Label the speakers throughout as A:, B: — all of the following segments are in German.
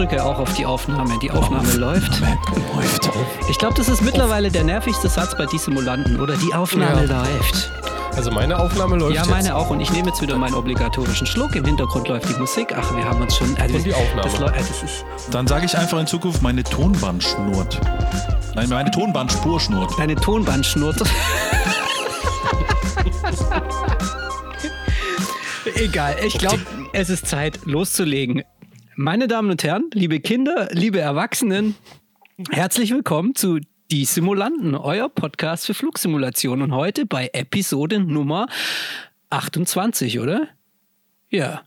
A: Ich drücke auch auf die Aufnahme. Die Aufnahme läuft. läuft. Ich glaube, das ist mittlerweile der nervigste Satz bei Dissimulanten, oder? Die Aufnahme ja. läuft.
B: Also meine Aufnahme läuft
A: Ja, meine jetzt. auch. Und ich nehme jetzt wieder meinen obligatorischen Schluck. Im Hintergrund läuft die Musik. Ach, wir haben uns schon...
B: Also Und die Aufnahme. Das,
C: das ist Dann sage ich einfach in Zukunft, meine Tonband schnurrt. Nein, meine Tonbandspur schnurrt.
A: Deine Tonband schnurrt. Egal, ich glaube, es ist Zeit loszulegen. Meine Damen und Herren, liebe Kinder, liebe Erwachsenen, herzlich willkommen zu Die Simulanten, euer Podcast für Flugsimulation. Und heute bei Episode Nummer 28, oder? Ja.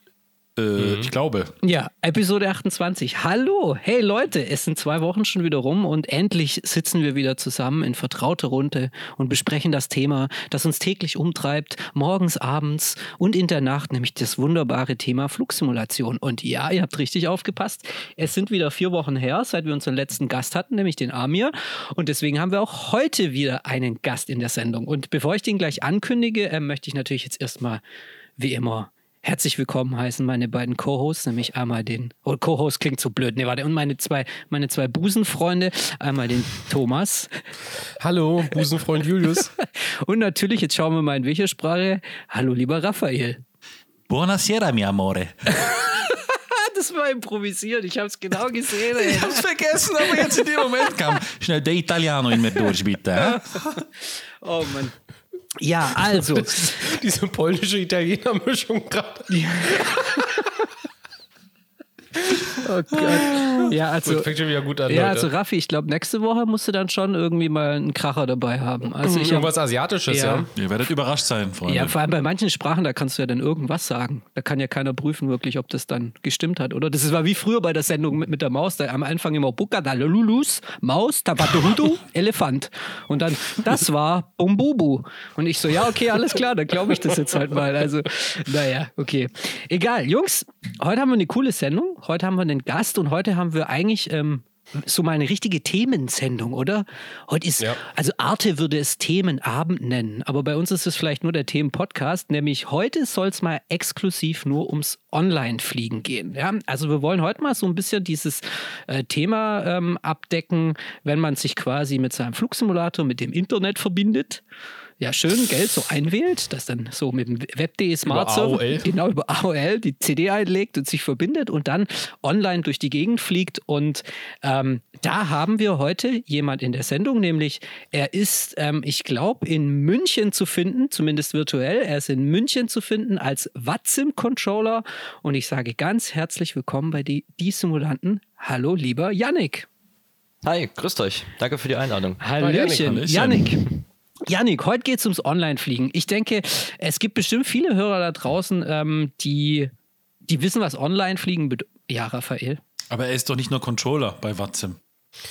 C: Äh, mhm. Ich glaube.
A: Ja, Episode 28. Hallo, hey Leute, es sind zwei Wochen schon wieder rum und endlich sitzen wir wieder zusammen in vertrauter Runde und besprechen das Thema, das uns täglich umtreibt, morgens, abends und in der Nacht, nämlich das wunderbare Thema Flugsimulation. Und ja, ihr habt richtig aufgepasst, es sind wieder vier Wochen her, seit wir unseren letzten Gast hatten, nämlich den Amir. Und deswegen haben wir auch heute wieder einen Gast in der Sendung. Und bevor ich den gleich ankündige, äh, möchte ich natürlich jetzt erstmal wie immer herzlich willkommen heißen meine beiden Co-Hosts, nämlich einmal den, oh, Co-Host klingt so blöd, ne, warte, und meine zwei, meine zwei Busenfreunde, einmal den Thomas.
B: Hallo, Busenfreund Julius.
A: und natürlich, jetzt schauen wir mal in welcher Sprache. Hallo, lieber Raphael.
D: Buonasera, mi amore.
A: das war improvisiert. Ich habe es genau gesehen. Ey.
D: Ich habe es vergessen, aber jetzt in dem Moment kam schnell der Italiano in mir durch, bitte.
A: oh Mann. Ja, also.
B: Diese polnische Italiener-Mischung gerade. Ja.
A: Oh Gott. Ja, also,
B: fängt schon wieder gut an.
A: Ja, also Raffi, ich glaube, nächste Woche musst du dann schon irgendwie mal einen Kracher dabei haben. Also ich
B: Irgendwas Asiatisches, ja. ja.
C: Ihr werdet überrascht sein, Freunde.
A: Ja, vor allem bei manchen Sprachen, da kannst du ja dann irgendwas sagen. Da kann ja keiner prüfen, wirklich, ob das dann gestimmt hat, oder? Das war wie früher bei der Sendung mit, mit der Maus. Da am Anfang immer Buka, Lulus, Maus, Tabatuhudu, Elefant. Und dann, das war Bumbubu. Und ich so, ja, okay, alles klar, dann glaube ich das jetzt halt mal. Also, naja, okay. Egal, Jungs, heute haben wir eine coole Sendung. Heute haben wir einen Gast und heute haben wir eigentlich ähm, so mal eine richtige Themensendung, oder? Heute ist, ja. also Arte würde es Themenabend nennen, aber bei uns ist es vielleicht nur der Themenpodcast, nämlich heute soll es mal exklusiv nur ums Online-Fliegen gehen. Ja? Also wir wollen heute mal so ein bisschen dieses äh, Thema ähm, abdecken, wenn man sich quasi mit seinem Flugsimulator mit dem Internet verbindet ja schön Geld so einwählt, das dann so mit dem Web.de Smart Server genau über AOL die CD einlegt und sich verbindet und dann online durch die Gegend fliegt. Und ähm, da haben wir heute jemand in der Sendung, nämlich er ist, ähm, ich glaube, in München zu finden, zumindest virtuell. Er ist in München zu finden als Watsim-Controller. Und ich sage ganz herzlich willkommen bei die, die Simulanten. Hallo, lieber Yannick.
E: Hi, grüßt euch. Danke für die Einladung.
A: Hallöchen, Yannick. Janik, heute geht es ums Online-Fliegen. Ich denke, es gibt bestimmt viele Hörer da draußen, ähm, die, die wissen, was Online-Fliegen bedeutet. Ja, Raphael.
C: Aber er ist doch nicht nur Controller bei Watzim.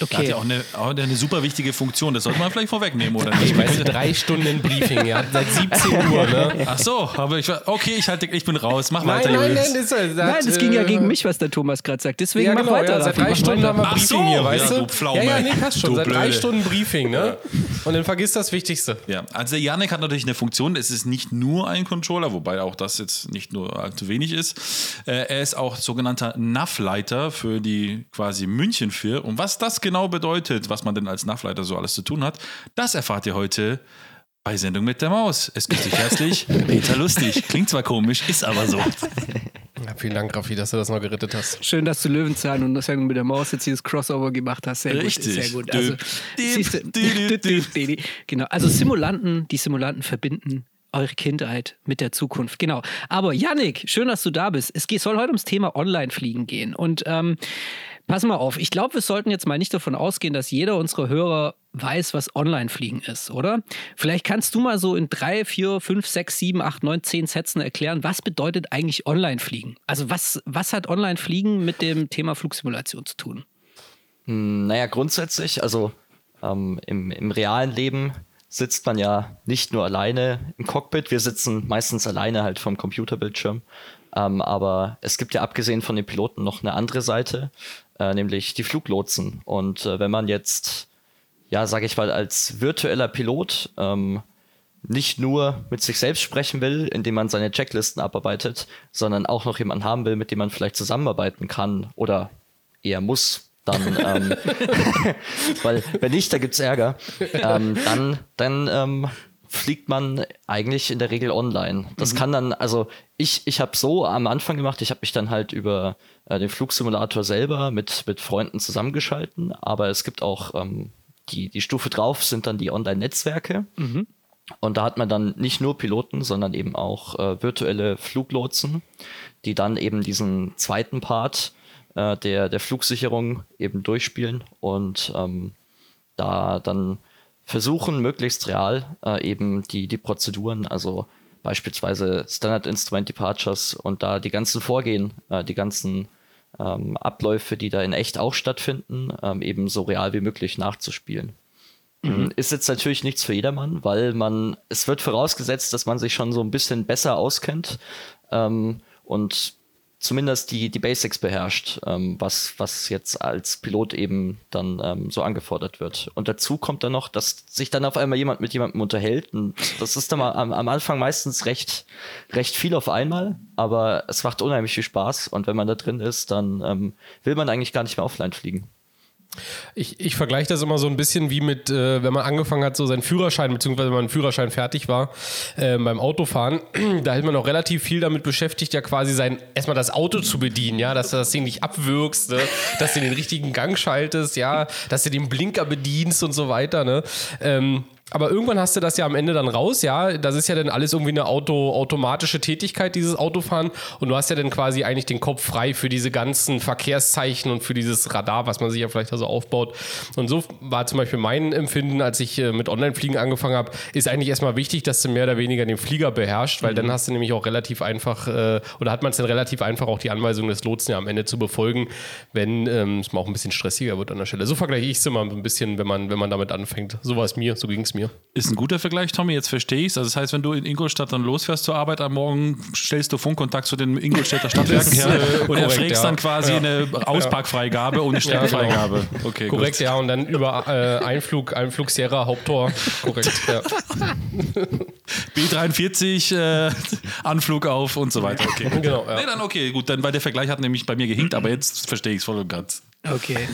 C: Okay. Hat ja auch eine, auch eine super wichtige Funktion. Das sollte man vielleicht vorwegnehmen, oder nicht?
B: Ich weiß, drei Stunden Briefing, ja. Seit 17 Uhr, ne?
C: Ach so, aber ich war, okay, ich halte, ich bin raus. Mach
A: nein,
C: weiter,
A: nein, Nein, das, sagt, nein, das ging ja gegen mich, was der Thomas gerade sagt. Deswegen ja, genau, mach weiter.
B: Ja, seit drei Stunden haben wir Briefing so, hier, weißt
C: ja,
B: du?
C: Pflaume,
B: ja, ja, nee, passt schon. Seit drei Stunden Briefing, ne? Und dann vergisst das Wichtigste.
C: Ja, also der Janik hat natürlich eine Funktion. Es ist nicht nur ein Controller, wobei auch das jetzt nicht nur allzu wenig ist. Äh, er ist auch sogenannter NAV-Leiter für die quasi München 4. Und was das genau bedeutet, was man denn als Nachleiter so alles zu tun hat, das erfahrt ihr heute bei Sendung mit der Maus. Es grüßt dich herzlich, Peter Lustig. Klingt zwar komisch, ist aber so.
B: Ja, vielen Dank, Raffi, dass du das noch gerettet hast.
A: Schön, dass du Löwenzahn und Sendung mit der Maus jetzt das Crossover gemacht hast. Sehr
C: Richtig.
A: Gut, sehr gut. Also, genau. Also Simulanten, die Simulanten verbinden eure Kindheit mit der Zukunft. Genau. Aber Yannick, schön, dass du da bist. Es soll heute ums Thema Online-Fliegen gehen. Und ähm, Pass mal auf, ich glaube, wir sollten jetzt mal nicht davon ausgehen, dass jeder unserer Hörer weiß, was Online-Fliegen ist, oder? Vielleicht kannst du mal so in drei, vier, fünf, sechs, sieben, acht, neun, zehn Sätzen erklären, was bedeutet eigentlich Online-Fliegen? Also was, was hat Online-Fliegen mit dem Thema Flugsimulation zu tun?
E: Hm, naja, grundsätzlich, also ähm, im, im realen Leben sitzt man ja nicht nur alleine im Cockpit, wir sitzen meistens alleine halt vom Computerbildschirm. Ähm, aber es gibt ja abgesehen von den Piloten noch eine andere Seite, äh, nämlich die Fluglotsen. Und äh, wenn man jetzt, ja, sage ich mal, als virtueller Pilot ähm, nicht nur mit sich selbst sprechen will, indem man seine Checklisten abarbeitet, sondern auch noch jemanden haben will, mit dem man vielleicht zusammenarbeiten kann oder eher muss, dann, ähm, weil wenn nicht, da gibt's Ärger, ähm, dann, dann ähm, fliegt man eigentlich in der Regel online. Das mhm. kann dann, also ich, ich habe so am Anfang gemacht, ich habe mich dann halt über äh, den Flugsimulator selber mit, mit Freunden zusammengeschalten, aber es gibt auch ähm, die, die Stufe drauf sind dann die Online-Netzwerke. Mhm. Und da hat man dann nicht nur Piloten, sondern eben auch äh, virtuelle Fluglotsen, die dann eben diesen zweiten Part äh, der, der Flugsicherung eben durchspielen und ähm, da dann versuchen, möglichst real äh, eben die, die Prozeduren, also beispielsweise Standard Instrument Departures und da die ganzen Vorgehen, äh, die ganzen ähm, Abläufe, die da in echt auch stattfinden, ähm, eben so real wie möglich nachzuspielen. Mhm. Ist jetzt natürlich nichts für jedermann, weil man, es wird vorausgesetzt, dass man sich schon so ein bisschen besser auskennt ähm, und zumindest die, die Basics beherrscht, ähm, was, was jetzt als Pilot eben dann ähm, so angefordert wird. Und dazu kommt dann noch, dass sich dann auf einmal jemand mit jemandem unterhält. Und das ist dann mal am, am Anfang meistens recht, recht viel auf einmal, aber es macht unheimlich viel Spaß. Und wenn man da drin ist, dann ähm, will man eigentlich gar nicht mehr offline fliegen.
B: Ich, ich vergleiche das immer so ein bisschen wie mit, äh, wenn man angefangen hat, so seinen Führerschein, beziehungsweise wenn man Führerschein fertig war äh, beim Autofahren, da ist man auch relativ viel damit beschäftigt, ja quasi sein, erstmal das Auto zu bedienen, ja, dass du das Ding nicht abwürgst, ne? dass du den richtigen Gang schaltest, ja, dass du den Blinker bedienst und so weiter, ne? Ähm, aber irgendwann hast du das ja am Ende dann raus, ja. Das ist ja dann alles irgendwie eine Auto, automatische Tätigkeit, dieses Autofahren. Und du hast ja dann quasi eigentlich den Kopf frei für diese ganzen Verkehrszeichen und für dieses Radar, was man sich ja vielleicht also aufbaut. Und so war zum Beispiel mein Empfinden, als ich äh, mit Online-Fliegen angefangen habe, ist eigentlich erstmal wichtig, dass du mehr oder weniger den Flieger beherrschst, weil mhm. dann hast du nämlich auch relativ einfach, äh, oder hat man es dann relativ einfach, auch die Anweisungen des Lotsen ja am Ende zu befolgen, wenn ähm, es mal auch ein bisschen stressiger wird an der Stelle. So vergleiche ich es immer ein bisschen, wenn man, wenn man damit anfängt. So war es mir, so ging es mir mir.
C: Ist ein guter Vergleich, Tommy, jetzt verstehe ich es. Also das heißt, wenn du in Ingolstadt dann losfährst zur Arbeit am Morgen, stellst du Funkkontakt zu den Ingolstädter Stadtwerken her äh, und erfragst ja. dann quasi ja. eine Ausparkfreigabe und eine Streckenfreigabe.
B: Genau. Okay, korrekt, gut. ja. Und dann über äh, Einflug, Einflug Sierra, Haupttor. Korrekt, ja.
C: B43, äh, Anflug auf und so weiter. Okay, genau. Ja. Nee, dann okay, gut. Dann, weil der Vergleich hat nämlich bei mir gehinkt, aber jetzt verstehe ich es voll und ganz.
A: Okay.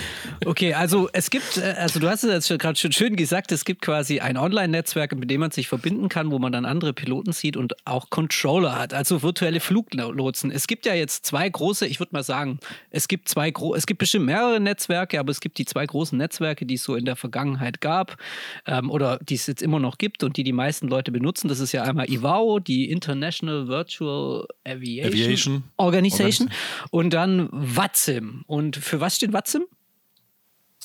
A: Okay, also es gibt, äh, also du hast es jetzt gerade schon schön gesagt, es gibt quasi ein Online-Netzwerk, mit dem man sich verbinden kann, wo man dann andere Piloten sieht und auch Controller hat, also virtuelle Fluglotsen. Es gibt ja jetzt zwei große, ich würde mal sagen, es gibt zwei es gibt bestimmt mehrere Netzwerke, aber es gibt die zwei großen Netzwerke, die es so in der Vergangenheit gab ähm, oder die es jetzt immer noch gibt und die die meisten Leute benutzen. Das ist ja einmal IVAO, die International Virtual Aviation, Aviation. Organization, und dann VATSIM. Und für was steht WATSIM?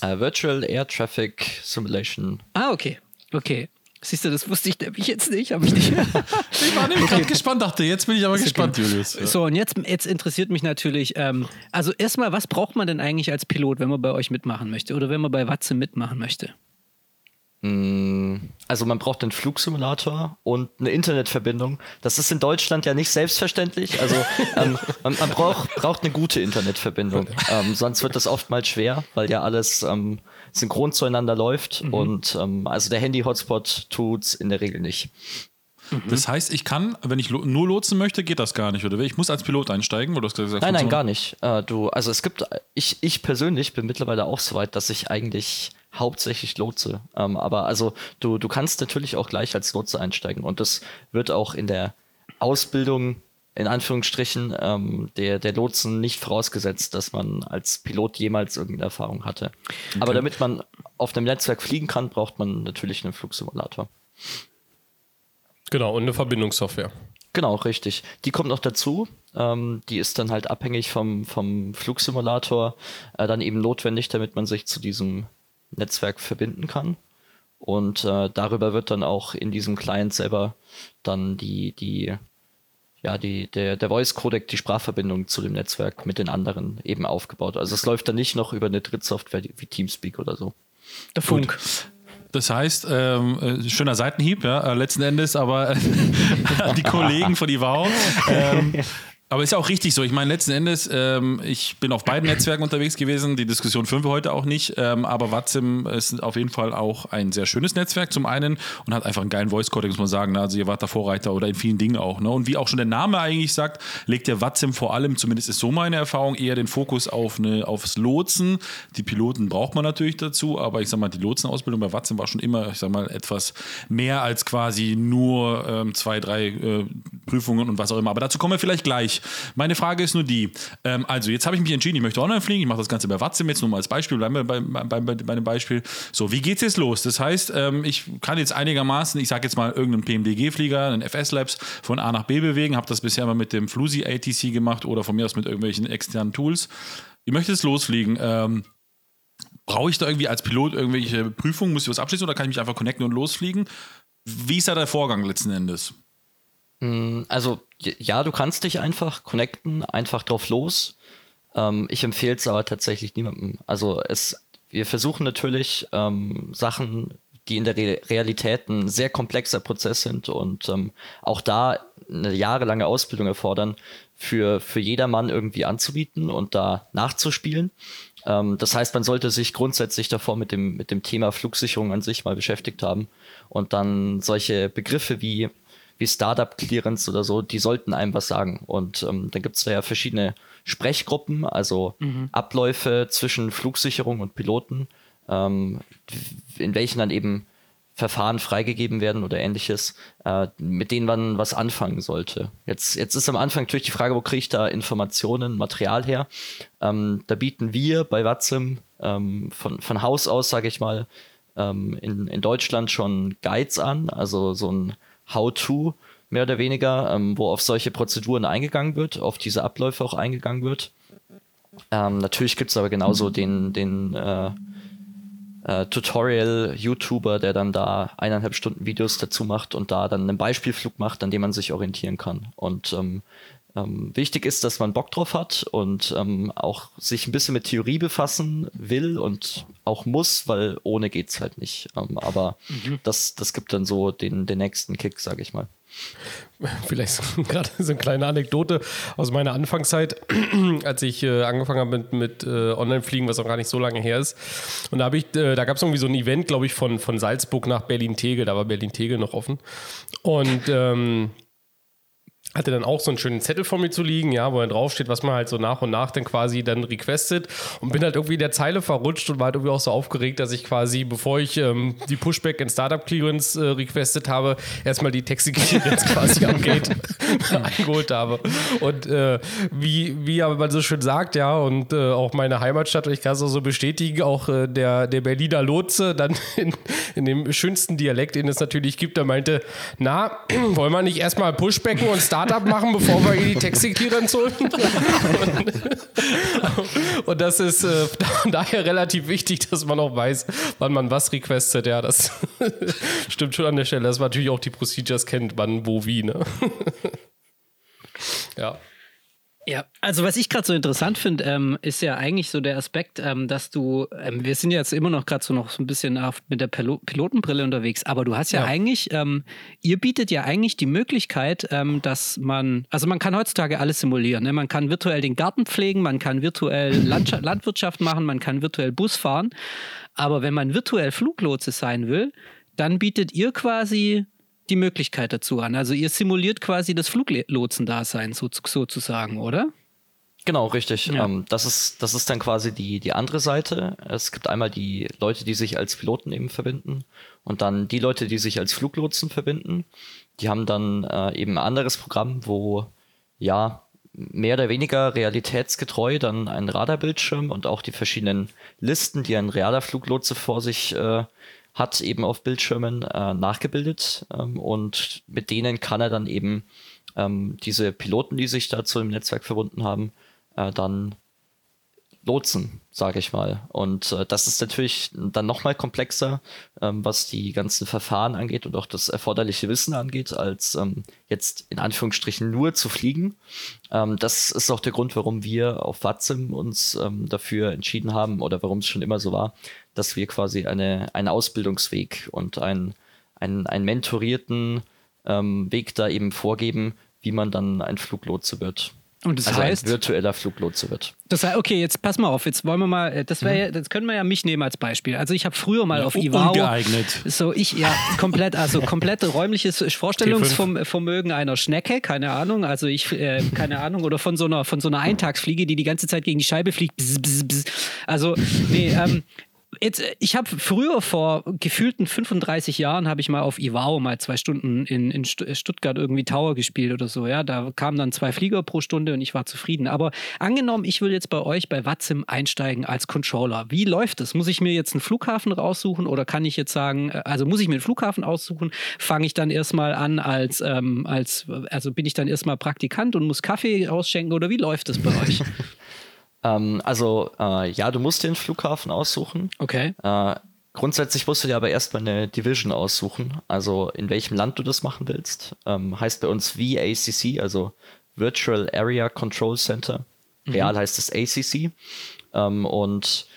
E: Uh, Virtual Air Traffic Simulation.
A: Ah, okay. Okay. Siehst du, das wusste ich nämlich jetzt nicht. Hab ich, nicht.
C: ich war nämlich okay. gerade gespannt, dachte, jetzt bin ich aber gespannt, okay. Julius.
A: Ja. So, und jetzt, jetzt interessiert mich natürlich, ähm, also erstmal, was braucht man denn eigentlich als Pilot, wenn man bei euch mitmachen möchte oder wenn man bei Watze mitmachen möchte?
E: Mm, also man braucht einen Flugsimulator und eine Internetverbindung. Das ist in Deutschland ja nicht selbstverständlich. Also ähm, man, man, braucht, braucht eine gute Internetverbindung. Ähm, sonst wird das oftmals schwer, weil ja alles ähm, synchron zueinander läuft. Mhm. Und ähm, also der Handy-Hotspot tut's in der Regel nicht.
C: Mhm. Das heißt, ich kann, wenn ich lo nur lotsen möchte, geht das gar nicht, oder? Ich muss als Pilot einsteigen, oder
E: gesagt, Nein, nein, gar nicht. Äh, du, also es gibt, ich, ich persönlich bin mittlerweile auch so weit, dass ich eigentlich hauptsächlich Lotse. Ähm, aber also du, du kannst natürlich auch gleich als Lotse einsteigen und das wird auch in der Ausbildung in Anführungsstrichen ähm, der, der Lotsen nicht vorausgesetzt, dass man als Pilot jemals irgendeine Erfahrung hatte. Okay. Aber damit man auf einem Netzwerk fliegen kann, braucht man natürlich einen Flugsimulator.
B: Genau, und eine Verbindungssoftware.
E: Genau, richtig. Die kommt noch dazu. Ähm, die ist dann halt abhängig vom, vom Flugsimulator äh, dann eben notwendig, damit man sich zu diesem Netzwerk verbinden kann. Und äh, darüber wird dann auch in diesem Client selber dann die, die, ja, die, der, der Voice Codec, die Sprachverbindung zu dem Netzwerk mit den anderen eben aufgebaut. Also es läuft dann nicht noch über eine Drittsoftware wie Teamspeak oder so.
A: Der Funk.
C: Das heißt, ähm, äh, schöner Seitenhieb, ja, äh, letzten Endes, aber die Kollegen von Ivao. Ähm, Aber ist ja auch richtig so. Ich meine, letzten Endes, ähm, ich bin auf beiden Netzwerken unterwegs gewesen. Die Diskussion führen wir heute auch nicht. Ähm, aber WhatsApp ist auf jeden Fall auch ein sehr schönes Netzwerk zum einen und hat einfach einen geilen Voice-Codec, muss man sagen. Ne? Also ihr wart da Vorreiter oder in vielen Dingen auch. Ne? Und wie auch schon der Name eigentlich sagt, legt der WhatsApp vor allem, zumindest ist so meine Erfahrung, eher den Fokus auf eine, aufs Lotsen. Die Piloten braucht man natürlich dazu, aber ich sag mal, die Lotsenausbildung bei WhatsApp war schon immer, ich sag mal, etwas mehr als quasi nur ähm, zwei, drei äh, Prüfungen und was auch immer. Aber dazu kommen wir vielleicht gleich. Meine Frage ist nur die, ähm, also jetzt habe ich mich entschieden, ich möchte online fliegen, ich mache das Ganze bei WhatsApp jetzt nur mal als Beispiel, bleiben wir bei, bei, bei, bei dem Beispiel. So, wie geht es jetzt los? Das heißt, ähm, ich kann jetzt einigermaßen, ich sage jetzt mal irgendeinen PMDG-Flieger, einen FS-Labs von A nach B bewegen, habe das bisher mal mit dem Flusi ATC gemacht oder von mir aus mit irgendwelchen externen Tools. Ich möchte jetzt losfliegen. Ähm, Brauche ich da irgendwie als Pilot irgendwelche Prüfungen? Muss ich was abschließen oder kann ich mich einfach connecten und losfliegen? Wie ist da der Vorgang letzten Endes?
E: Also ja, du kannst dich einfach connecten, einfach drauf los. Ähm, ich empfehle es aber tatsächlich niemandem. Also es, wir versuchen natürlich ähm, Sachen, die in der Re Realität ein sehr komplexer Prozess sind und ähm, auch da eine jahrelange Ausbildung erfordern, für, für jedermann irgendwie anzubieten und da nachzuspielen. Ähm, das heißt, man sollte sich grundsätzlich davor mit dem, mit dem Thema Flugsicherung an sich mal beschäftigt haben und dann solche Begriffe wie wie Startup Clearance oder so, die sollten einem was sagen. Und ähm, dann gibt es da ja verschiedene Sprechgruppen, also mhm. Abläufe zwischen Flugsicherung und Piloten, ähm, in welchen dann eben Verfahren freigegeben werden oder ähnliches, äh, mit denen man was anfangen sollte. Jetzt, jetzt ist am Anfang natürlich die Frage, wo kriege ich da Informationen, Material her? Ähm, da bieten wir bei Watsim ähm, von, von Haus aus, sage ich mal, ähm, in, in Deutschland schon Guides an, also so ein How-to, mehr oder weniger, ähm, wo auf solche Prozeduren eingegangen wird, auf diese Abläufe auch eingegangen wird. Ähm, natürlich gibt es aber genauso den, den äh, äh, Tutorial-YouTuber, der dann da eineinhalb Stunden Videos dazu macht und da dann einen Beispielflug macht, an dem man sich orientieren kann. Und ähm, ähm, wichtig ist, dass man Bock drauf hat und ähm, auch sich ein bisschen mit Theorie befassen will und auch muss, weil ohne geht's halt nicht. Ähm, aber mhm. das, das gibt dann so den, den nächsten Kick, sage ich mal.
B: Vielleicht so, gerade so eine kleine Anekdote aus meiner Anfangszeit, als ich äh, angefangen habe mit, mit äh, Online-Fliegen, was auch gar nicht so lange her ist. Und da ich, äh, da gab es irgendwie so ein Event, glaube ich, von, von Salzburg nach Berlin-Tegel. Da war Berlin-Tegel noch offen. Und ähm, hatte dann auch so einen schönen Zettel vor mir zu liegen, ja, wo dann draufsteht, was man halt so nach und nach dann quasi dann requestet und bin halt irgendwie in der Zeile verrutscht und war halt irgendwie auch so aufgeregt, dass ich quasi, bevor ich ähm, die Pushback in Startup Clearance äh, requestet habe, erstmal die Taxi Clearance quasi am Gate eingeholt habe. Und äh, wie, wie aber man so schön sagt, ja, und äh, auch meine Heimatstadt, ich kann es auch so bestätigen, auch äh, der, der Berliner Lotse dann in, in dem schönsten Dialekt, den es natürlich gibt, der meinte, na, wollen wir nicht erstmal Pushbacken und Startup Startup machen, bevor wir die Taxi-Clearance holen. Und, und, das ist äh, daher relativ wichtig, dass man auch weiß, wann man was requestet. Ja, das stimmt schon an der Stelle, dass man natürlich auch die Procedures kennt, wann, wo, wie. Ne?
A: ja. Ja, also was ich gerade so interessant finde, ähm, ist ja eigentlich so der Aspekt, ähm, dass du, ähm, wir sind jetzt immer noch gerade so noch so ein bisschen auf, mit der Pil Pilotenbrille unterwegs, aber du hast ja, ja. eigentlich, ähm, ihr bietet ja eigentlich die Möglichkeit, ähm, dass man, also man kann heutzutage alles simulieren. Ne? Man kann virtuell den Garten pflegen, man kann virtuell Land Landwirtschaft machen, man kann virtuell Bus fahren, aber wenn man virtuell Fluglotse sein will, dann bietet ihr quasi die Möglichkeit dazu an. Also ihr simuliert quasi das Fluglotsendasein so, sozusagen, oder?
E: Genau, richtig. Ja. Ähm, das, ist, das ist dann quasi die, die andere Seite. Es gibt einmal die Leute, die sich als Piloten eben verbinden und dann die Leute, die sich als Fluglotsen verbinden. Die haben dann äh, eben ein anderes Programm, wo ja mehr oder weniger realitätsgetreu dann ein Radarbildschirm und auch die verschiedenen Listen, die ein realer Fluglotse vor sich äh, hat eben auf Bildschirmen äh, nachgebildet ähm, und mit denen kann er dann eben ähm, diese Piloten, die sich dazu im Netzwerk verbunden haben, äh, dann lotsen, sage ich mal. Und äh, das ist natürlich dann nochmal komplexer, ähm, was die ganzen Verfahren angeht und auch das erforderliche Wissen angeht, als ähm, jetzt in Anführungsstrichen nur zu fliegen. Ähm, das ist auch der Grund, warum wir auf Watsim uns ähm, dafür entschieden haben oder warum es schon immer so war, dass wir quasi eine, einen Ausbildungsweg und einen, einen, einen mentorierten ähm, Weg da eben vorgeben, wie man dann ein Fluglotse wird.
A: Und das
E: also
A: heißt?
E: ein virtueller Fluglotse wird.
A: Das heißt, okay, jetzt pass mal auf, jetzt wollen wir mal, das wäre, das können wir ja mich nehmen als Beispiel. Also ich habe früher mal auf Ivao
C: ungeeignet.
A: so ich ja komplett, also komplett räumliches Vorstellungsvermögen einer Schnecke, keine Ahnung, also ich äh, keine Ahnung oder von so einer von so einer Eintagsfliege, die die ganze Zeit gegen die Scheibe fliegt. Bzz, bzz, bzz. Also nee, ähm, Jetzt, äh, ich habe früher vor gefühlten 35 Jahren habe ich mal auf Ivao mal zwei Stunden in, in Stu- Stuttgart irgendwie Tower gespielt oder so. Ja, da kamen dann zwei Flieger pro Stunde und ich war zufrieden. Aber angenommen, ich will jetzt bei euch bei Watzim einsteigen als Controller. Wie läuft das? Muss ich mir jetzt einen Flughafen raussuchen oder kann ich jetzt sagen, äh, also muss ich mir einen Flughafen aussuchen? Fange ich dann erstmal an als, ähm, als, also bin ich dann erstmal Praktikant und muss Kaffee ausschenken oder wie läuft das bei euch?
E: Ähm, also äh, ja, du musst einen Flughafen aussuchen.
A: Okay.
E: Äh, grundsätzlich musst du dir aber erstmal eine Division aussuchen, also in welchem Land du das machen willst. Ähm, heißt bei uns VACC, also Virtual Area Control Center. Real heißt es ACC. Ähm, und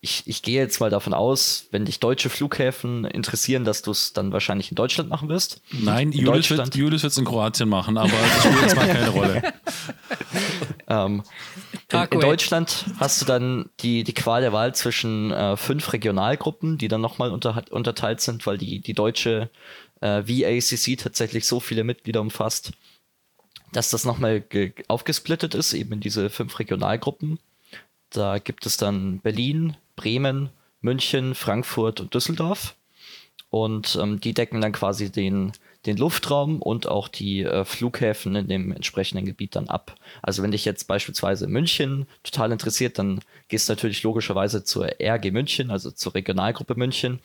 E: ich, ich gehe jetzt mal davon aus, wenn dich deutsche Flughäfen interessieren, dass du es dann wahrscheinlich in Deutschland machen wirst.
C: Nein,
E: in
C: Julius wird wird's in Kroatien machen, aber das spielt jetzt mal keine Rolle.
E: Ähm, in,
A: Parkway.
E: in Deutschland hast du dann die, die Qual der Wahl zwischen äh, fünf Regionalgruppen, die dann nochmal unter, unterteilt sind, weil die, die deutsche äh, VACC tatsächlich so viele Mitglieder umfasst, dass das nochmal ge- aufgesplittet ist, eben in diese fünf Regionalgruppen. Da gibt es dann Berlin, Bremen, München, Frankfurt und Düsseldorf. Und ähm, die decken dann quasi den, den Luftraum und auch die äh, Flughäfen in dem entsprechenden Gebiet dann ab. Also wenn dich jetzt beispielsweise München total interessiert, dann gehst du natürlich logischerweise zur RG München, also zur Regionalgruppe München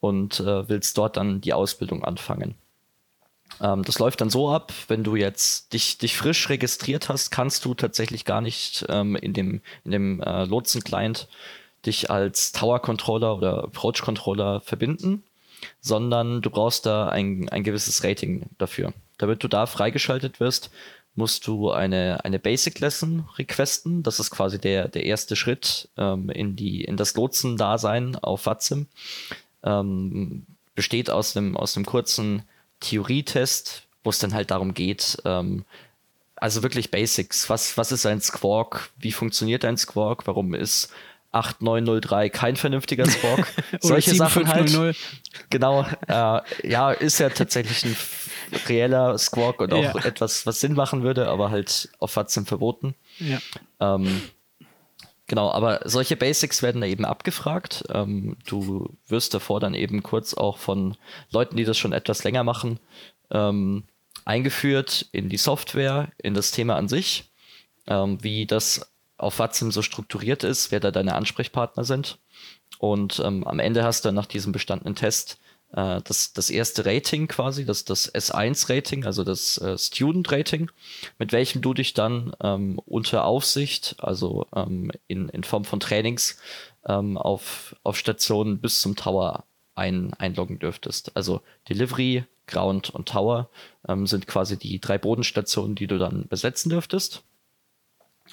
E: und äh, willst dort dann die Ausbildung anfangen. Ähm, das läuft dann so ab, wenn du jetzt dich, dich frisch registriert hast, kannst du tatsächlich gar nicht ähm, in dem, in dem äh, Lotsen-Client dich als Tower-Controller oder Approach-Controller verbinden, sondern du brauchst da ein, ein gewisses Rating dafür. Damit du da freigeschaltet wirst, musst du eine, eine Basic Lesson requesten. Das ist quasi der, der erste Schritt ähm, in, die, in das Lotsen-Dasein auf Watzim. Ähm, besteht aus einem, aus einem kurzen Theorietest, wo es dann halt darum geht, ähm, also wirklich Basics. Was, was ist ein Squawk? Wie funktioniert ein Squawk? Warum ist 8903 kein vernünftiger Squawk? Solche Sachen halt.
A: 7500.
E: Genau, äh, ja, ist ja tatsächlich ein reeller Squawk und auch
A: Ja.
E: etwas, was Sinn machen würde, aber halt auf Watzim verboten.
A: Ja.
E: Ähm, genau, aber solche Basics werden da eben abgefragt. Ähm, du wirst davor dann eben kurz auch von Leuten, die das schon etwas länger machen, ähm, eingeführt in die Software, in das Thema an sich, ähm, wie das auf Watzim so strukturiert ist, wer da deine Ansprechpartner sind. Und ähm, am Ende hast du nach diesem bestandenen Test äh, das, das erste Rating quasi, das, das S1-Rating, also das äh, Student-Rating, mit welchem du dich dann ähm, unter Aufsicht, also ähm, in, in Form von Trainings, ähm, auf, auf Stationen bis zum Tower ein, einloggen dürftest. Also Delivery, Ground und Tower ähm, sind quasi die drei Bodenstationen, die du dann besetzen dürftest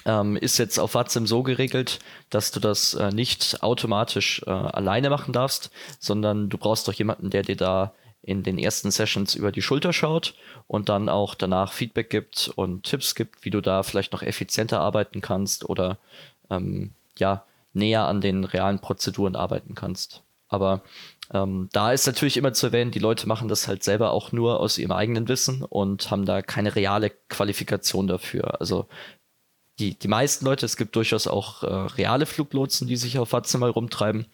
E: ähm, ist jetzt auf Watzim so geregelt, dass du das äh, nicht automatisch äh, alleine machen darfst, sondern du brauchst doch jemanden, der dir da in den ersten Sessions über die Schulter schaut und dann auch danach Feedback gibt und Tipps gibt, wie du da vielleicht noch effizienter arbeiten kannst oder ähm, ja, näher an den realen Prozeduren arbeiten kannst. Aber ähm, da ist natürlich immer zu erwähnen, die Leute machen das halt selber auch nur aus ihrem eigenen Wissen und haben da keine reale Qualifikation dafür. Also die, die meisten Leute, es gibt durchaus auch äh, reale Fluglotsen, die sich auf mal rumtreiben,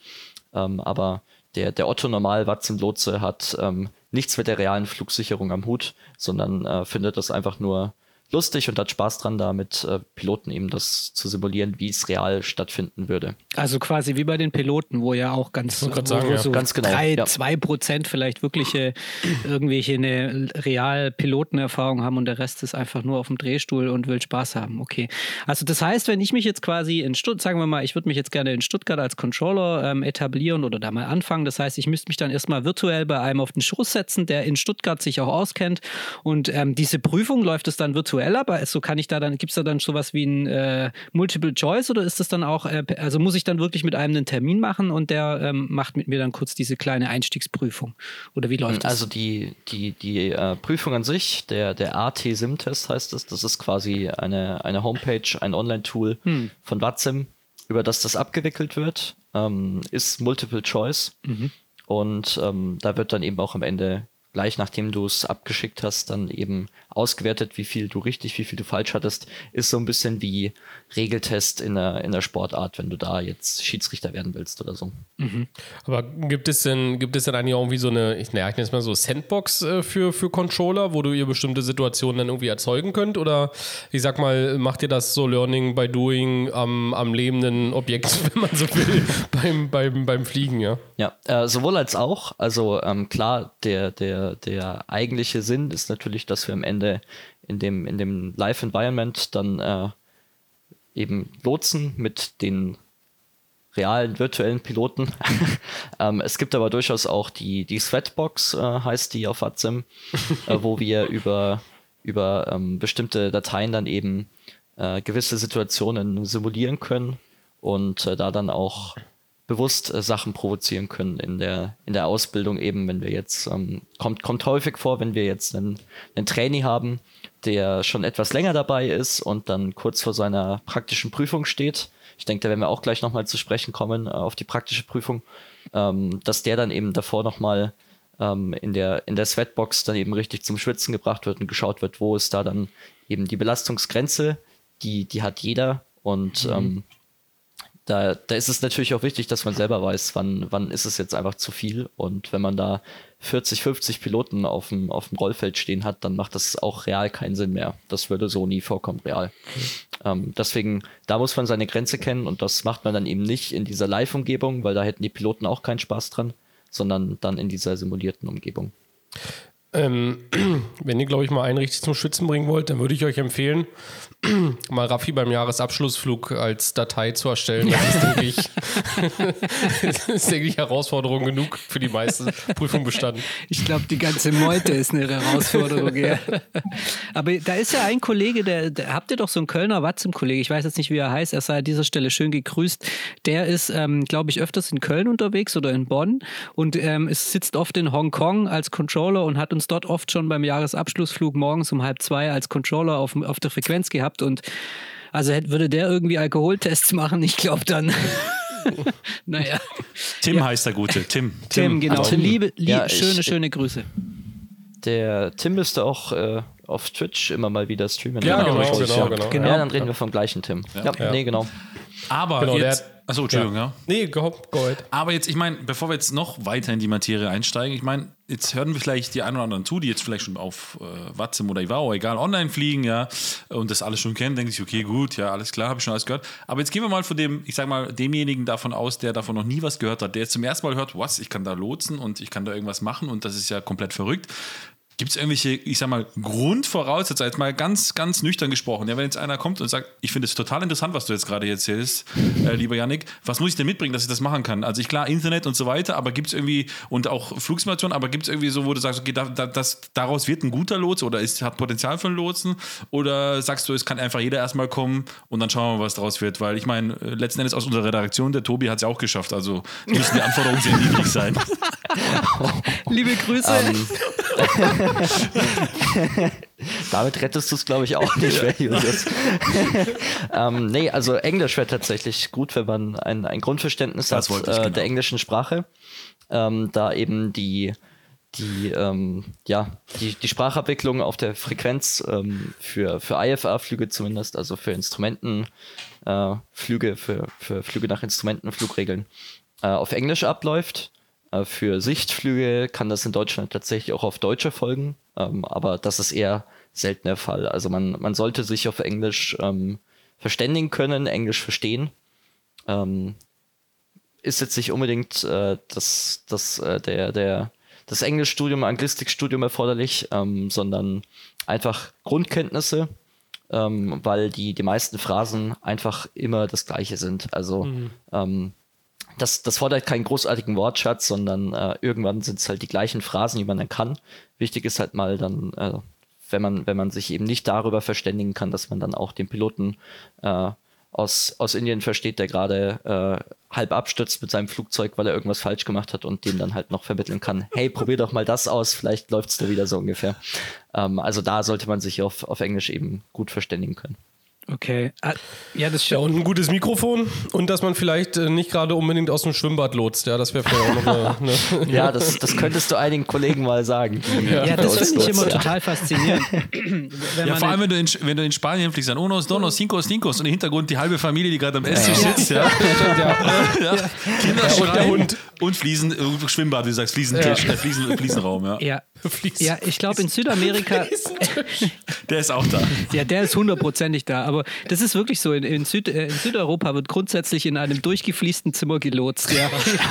E: ähm, aber der, der Otto Normal Watzim Lotse hat ähm, nichts mit der realen Flugsicherung am Hut, sondern äh, findet das einfach nur lustig und hat Spaß dran, da mit äh, Piloten eben das zu simulieren, wie es real stattfinden würde.
A: Also quasi wie bei den Piloten, wo ja auch ganz, wo
B: sagen, ja.
A: so
E: Ganz genau,
A: drei,
E: ja.
A: zwei Prozent vielleicht wirkliche irgendwelche eine real Pilotenerfahrung haben und der Rest ist einfach nur auf dem Drehstuhl und will Spaß haben. Okay. Also das heißt, wenn ich mich jetzt quasi in Stuttgart, sagen wir mal, ich würde mich jetzt gerne in Stuttgart als Controller ähm, etablieren oder da mal anfangen. Das heißt, ich müsste mich dann erstmal virtuell bei einem auf den Schoß setzen, der in Stuttgart sich auch auskennt und ähm, diese Prüfung läuft es dann virtuell virtuell ab? Also kann ich da dann, gibt es da dann sowas wie ein äh, Multiple Choice oder ist das dann auch, äh, also muss ich dann wirklich mit einem einen Termin machen und der ähm, macht mit mir dann kurz diese kleine Einstiegsprüfung? Oder wie läuft das?
E: Also die, die, die äh, Prüfung an sich, der, der AT-SIM-Test heißt es, das ist quasi eine, eine Homepage, ein Online-Tool
A: Hm.
E: von Watsim, über das das abgewickelt wird, ähm, ist Multiple Choice.
A: Mhm.
E: Und ähm, da wird dann eben auch am Ende, gleich nachdem du es abgeschickt hast, dann eben ausgewertet, wie viel du richtig, wie viel du falsch hattest. Ist so ein bisschen wie Regeltest in der, in der Sportart, wenn du da jetzt Schiedsrichter werden willst oder so.
B: Aber gibt es denn, gibt es denn eigentlich auch irgendwie so eine, ich, naja, ich nenne es mal so Sandbox äh, für, für Controller, wo du ihr bestimmte Situationen dann irgendwie erzeugen könnt? Oder ich sag mal, macht ihr das so Learning by Doing am, am lebenden Objekt, wenn man so will, beim, beim, beim Fliegen, ja?
E: Ja, äh, sowohl als auch. Also ähm, klar, der, der, der eigentliche Sinn ist natürlich, dass wir am Ende in dem, in dem Live-Environment dann äh, eben lotsen mit den realen virtuellen Piloten. ähm, es gibt aber durchaus auch die, die Sweatbox, äh, heißt die auf Watsim, äh, wo wir über, über ähm, bestimmte Dateien dann eben äh, gewisse Situationen simulieren können und äh, da dann auch bewusst äh, Sachen provozieren können in der, in der Ausbildung eben, wenn wir jetzt, ähm, kommt, kommt häufig vor, wenn wir jetzt einen, einen Trainee haben, der schon etwas länger dabei ist und dann kurz vor seiner praktischen Prüfung steht. Ich denke, da werden wir auch gleich nochmal zu sprechen kommen äh, auf die praktische Prüfung, ähm, dass der dann eben davor nochmal ähm, in, der, in der Sweatbox dann eben richtig zum Schwitzen gebracht wird und geschaut wird, wo ist da dann eben die Belastungsgrenze, die, die hat jeder und ähm, da, da ist es natürlich auch wichtig, dass man selber weiß, wann, wann ist es jetzt einfach zu viel. Und wenn man da 40, 50 Piloten auf dem, auf dem Rollfeld stehen hat, dann macht das auch real keinen Sinn mehr. Das würde so nie vorkommen, real. Ähm, deswegen, da muss man seine Grenze kennen und das macht man dann eben nicht in dieser Live-Umgebung, weil da hätten die Piloten auch keinen Spaß dran, sondern dann in dieser simulierten Umgebung.
B: Ähm, wenn ihr, glaube ich, mal einen richtig zum Schwitzen bringen wollt, dann würde ich euch empfehlen, mal Raffi beim Jahresabschlussflug als Datei zu erstellen. Das ist, denke ich, ist, denke ich, Herausforderung genug für die meiste Prüfung bestanden.
A: Ich glaube, die ganze Meute ist eine Herausforderung. ja. Aber da ist ja ein Kollege, der, der habt ihr doch so einen Kölner Watzem-Kollege, ich weiß jetzt nicht, wie er heißt, er sei an dieser Stelle schön gegrüßt. Der ist, ähm, glaube ich, öfters in Köln unterwegs oder in Bonn und ähm, sitzt oft in Hongkong als Controller und hat uns dort oft schon beim Jahresabschlussflug morgens um halb zwei als Controller auf, auf der Frequenz gehabt und also hätte, würde der irgendwie Alkoholtests machen, ich glaube dann. naja.
C: Tim heißt der Gute. Tim.
A: Tim, genau.
E: Tim.
A: Liebe, liebe
E: Ja, ich-
A: schöne, schöne Grüße.
E: Der Tim müsste auch äh, auf Twitch immer mal wieder streamen.
B: Ja,
C: Genau,
B: genau, genau,
C: ja.
B: genau.
A: Genau.
E: Ja, dann reden wir vom gleichen Tim. Ja,
B: Ja.
E: nee, genau.
C: Aber
B: Genau,
C: jetzt. Achso, Entschuldigung, ja.
B: Nee, go, go ahead.
C: Aber jetzt, ich meine, bevor wir jetzt noch weiter in die Materie einsteigen, ich meine, jetzt hören wir vielleicht die einen oder anderen zu, die jetzt vielleicht schon auf äh, Watzim oder Ivao, egal, online fliegen, ja, und das alles schon kennen, denken sich, okay, gut, ja, alles klar, habe ich schon alles gehört. Aber jetzt gehen wir mal von dem, ich sag mal, demjenigen davon aus, der davon noch nie was gehört hat, der jetzt zum ersten Mal hört, was, ich kann da lotsen und ich kann da irgendwas machen und das ist ja komplett verrückt. Gibt es irgendwelche, ich sag mal, Grundvoraussetzungen, jetzt mal ganz, ganz nüchtern gesprochen, ja, wenn jetzt einer kommt und sagt, ich finde es total interessant, was du jetzt gerade erzählst, äh, lieber Yannick, was muss ich denn mitbringen, dass ich das machen kann? Also ich klar, Internet und so weiter, aber gibt es irgendwie, und auch Flugsimulation, aber gibt es irgendwie so, wo du sagst, okay, da, da, das, daraus wird ein guter Lots oder ist, hat Potenzial für einen Lotsen? Oder sagst du, es kann einfach jeder erstmal kommen und dann schauen wir, was daraus wird? Weil ich meine, äh, letzten Endes aus unserer Redaktion, der Tobi hat es ja auch geschafft, also müssen die Anforderungen sehr niedrig sein.
A: Liebe Grüße.
E: Damit rettest du es, glaube ich, auch nicht mehr, Julius. ähm, nee, also Englisch wäre tatsächlich gut, wenn man ein, ein Grundverständnis
C: Das
E: hat äh,
C: genau.
E: der englischen Sprache. Ähm, da eben die, die, ähm, ja, die, die Sprachabwicklung auf der Frequenz ähm, für, für IFA-Flüge zumindest, also für Instrumentenflüge, äh, Flüge, für, für Flüge nach Instrumentenflugregeln, äh, auf Englisch abläuft. Äh, Für Sichtflüge kann das in Deutschland tatsächlich auch auf Deutsch erfolgen, ähm, aber das ist eher selten der Fall. Also man, man sollte sich auf Englisch ähm, verständigen können, Englisch verstehen. Ähm, ist jetzt nicht unbedingt äh, das, das, äh, der, der, das Englischstudium, Anglistikstudium erforderlich, ähm, sondern einfach Grundkenntnisse, ähm, weil die, die meisten Phrasen einfach immer das gleiche sind. Also ähm, das, das fordert keinen großartigen Wortschatz, sondern äh, irgendwann sind es halt die gleichen Phrasen, die man dann kann. Wichtig ist halt mal dann äh, wenn man, wenn man sich eben nicht darüber verständigen kann, dass man dann auch den Piloten äh, aus, aus Indien versteht, der gerade äh, halb abstürzt mit seinem Flugzeug, weil er irgendwas falsch gemacht hat und dem dann halt noch vermitteln kann, hey, probier doch mal das aus, vielleicht läuft es da wieder so ungefähr. Ähm, also da sollte man sich auf, auf Englisch eben gut verständigen können.
A: Okay. Ah, ja, das
B: Ja,
A: stimmt.
B: und ein gutes Mikrofon und dass man vielleicht äh, nicht gerade unbedingt aus dem Schwimmbad lotst. Ja, das wäre vielleicht auch noch eine, eine
E: Ja, das, das könntest du einigen Kollegen mal sagen.
A: Ja,
E: die
A: das finde ich immer total faszinierend. Wenn
C: Ja,
A: man
C: vor allem, wenn du, in, wenn du in Spanien fliegst, dann unos, donos, cinco, cincos und im Hintergrund die halbe Familie, die gerade am Esstisch sitzt, ja. ja. Kinder
B: Ja, und der
C: schreien
B: Hund.
C: und Fliesen, äh, Schwimmbad, wie du sagst, Fliesentisch, äh, Fliesen, Fliesenraum, ja.
A: ja,
B: Fließ-
A: ja, ich glaube in Südamerika,
C: Der ist auch da.
A: ja, der ist hundertprozentig da. Aber das ist wirklich so. In, in, Süd, äh, in Südeuropa wird grundsätzlich in einem durchgefließten Zimmer gelotst. Ja.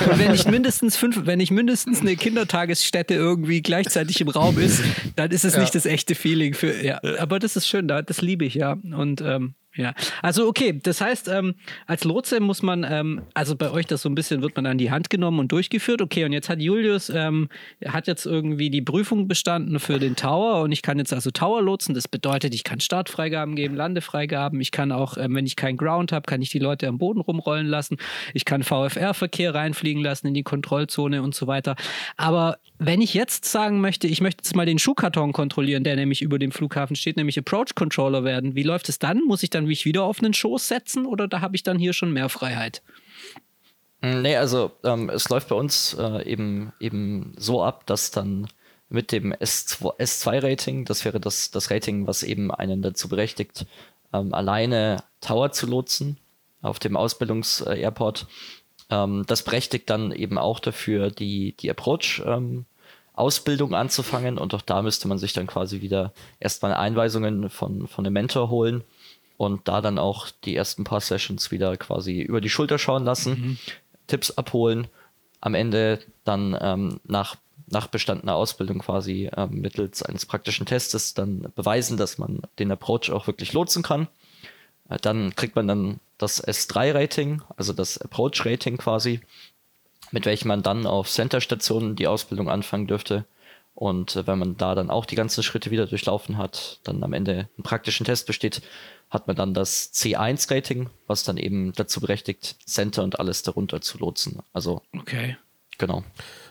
A: Und wenn nicht mindestens fünf, wenn nicht mindestens eine Kindertagesstätte irgendwie gleichzeitig im Raum ist, dann ist es nicht das echte Feeling für. Ja, aber das ist schön, da, das liebe ich ja. Und ähm, ja, also okay, das heißt, ähm, als Lotse muss man, ähm, also bei euch das so ein bisschen, wird man an die Hand genommen und durchgeführt. Okay, und jetzt hat Julius, ähm, hat jetzt irgendwie die Prüfung bestanden für den Tower und ich kann jetzt also Tower lotsen. Das bedeutet, ich kann Startfreigaben geben, Landefreigaben. Ich kann auch, ähm, wenn ich keinen Ground habe, kann ich die Leute am Boden rumrollen lassen. Ich kann VFR-Verkehr reinfliegen lassen in die Kontrollzone und so weiter. Aber wenn ich jetzt sagen möchte, ich möchte jetzt mal den Schuhkarton kontrollieren, der nämlich über dem Flughafen steht, nämlich Approach Controller werden, wie läuft es dann? Muss ich dann mich wieder auf einen Schoß setzen oder da habe ich dann hier schon mehr Freiheit?
E: Mm, Nee, also ähm, es läuft bei uns äh, eben, eben so ab, dass dann mit dem S2, S2-Rating, das wäre das, das Rating, was eben einen dazu berechtigt, ähm, alleine Tower zu lotsen auf dem Ausbildungs-Airport. Ähm, das berechtigt dann eben auch dafür, die, die Approach ähm, anzufangen und auch da müsste man sich dann quasi wieder erstmal Einweisungen von, von dem Mentor holen und da dann auch die ersten paar Sessions wieder quasi über die Schulter schauen lassen, Tipps abholen, am Ende dann ähm, nach, nach bestandener Ausbildung quasi ähm, mittels eines praktischen Testes dann beweisen, dass man den Approach auch wirklich lotsen kann. Äh, Dann kriegt man dann das S3-Rating, also das Approach-Rating quasi, mit welchem man dann auf Center-Stationen die Ausbildung anfangen dürfte. Und äh, wenn man da dann auch die ganzen Schritte wieder durchlaufen hat, dann am Ende einen praktischen Test besteht, hat man dann das C1-Rating, was dann eben dazu berechtigt, Center und alles darunter zu lotsen. Also
A: Okay.
E: genau.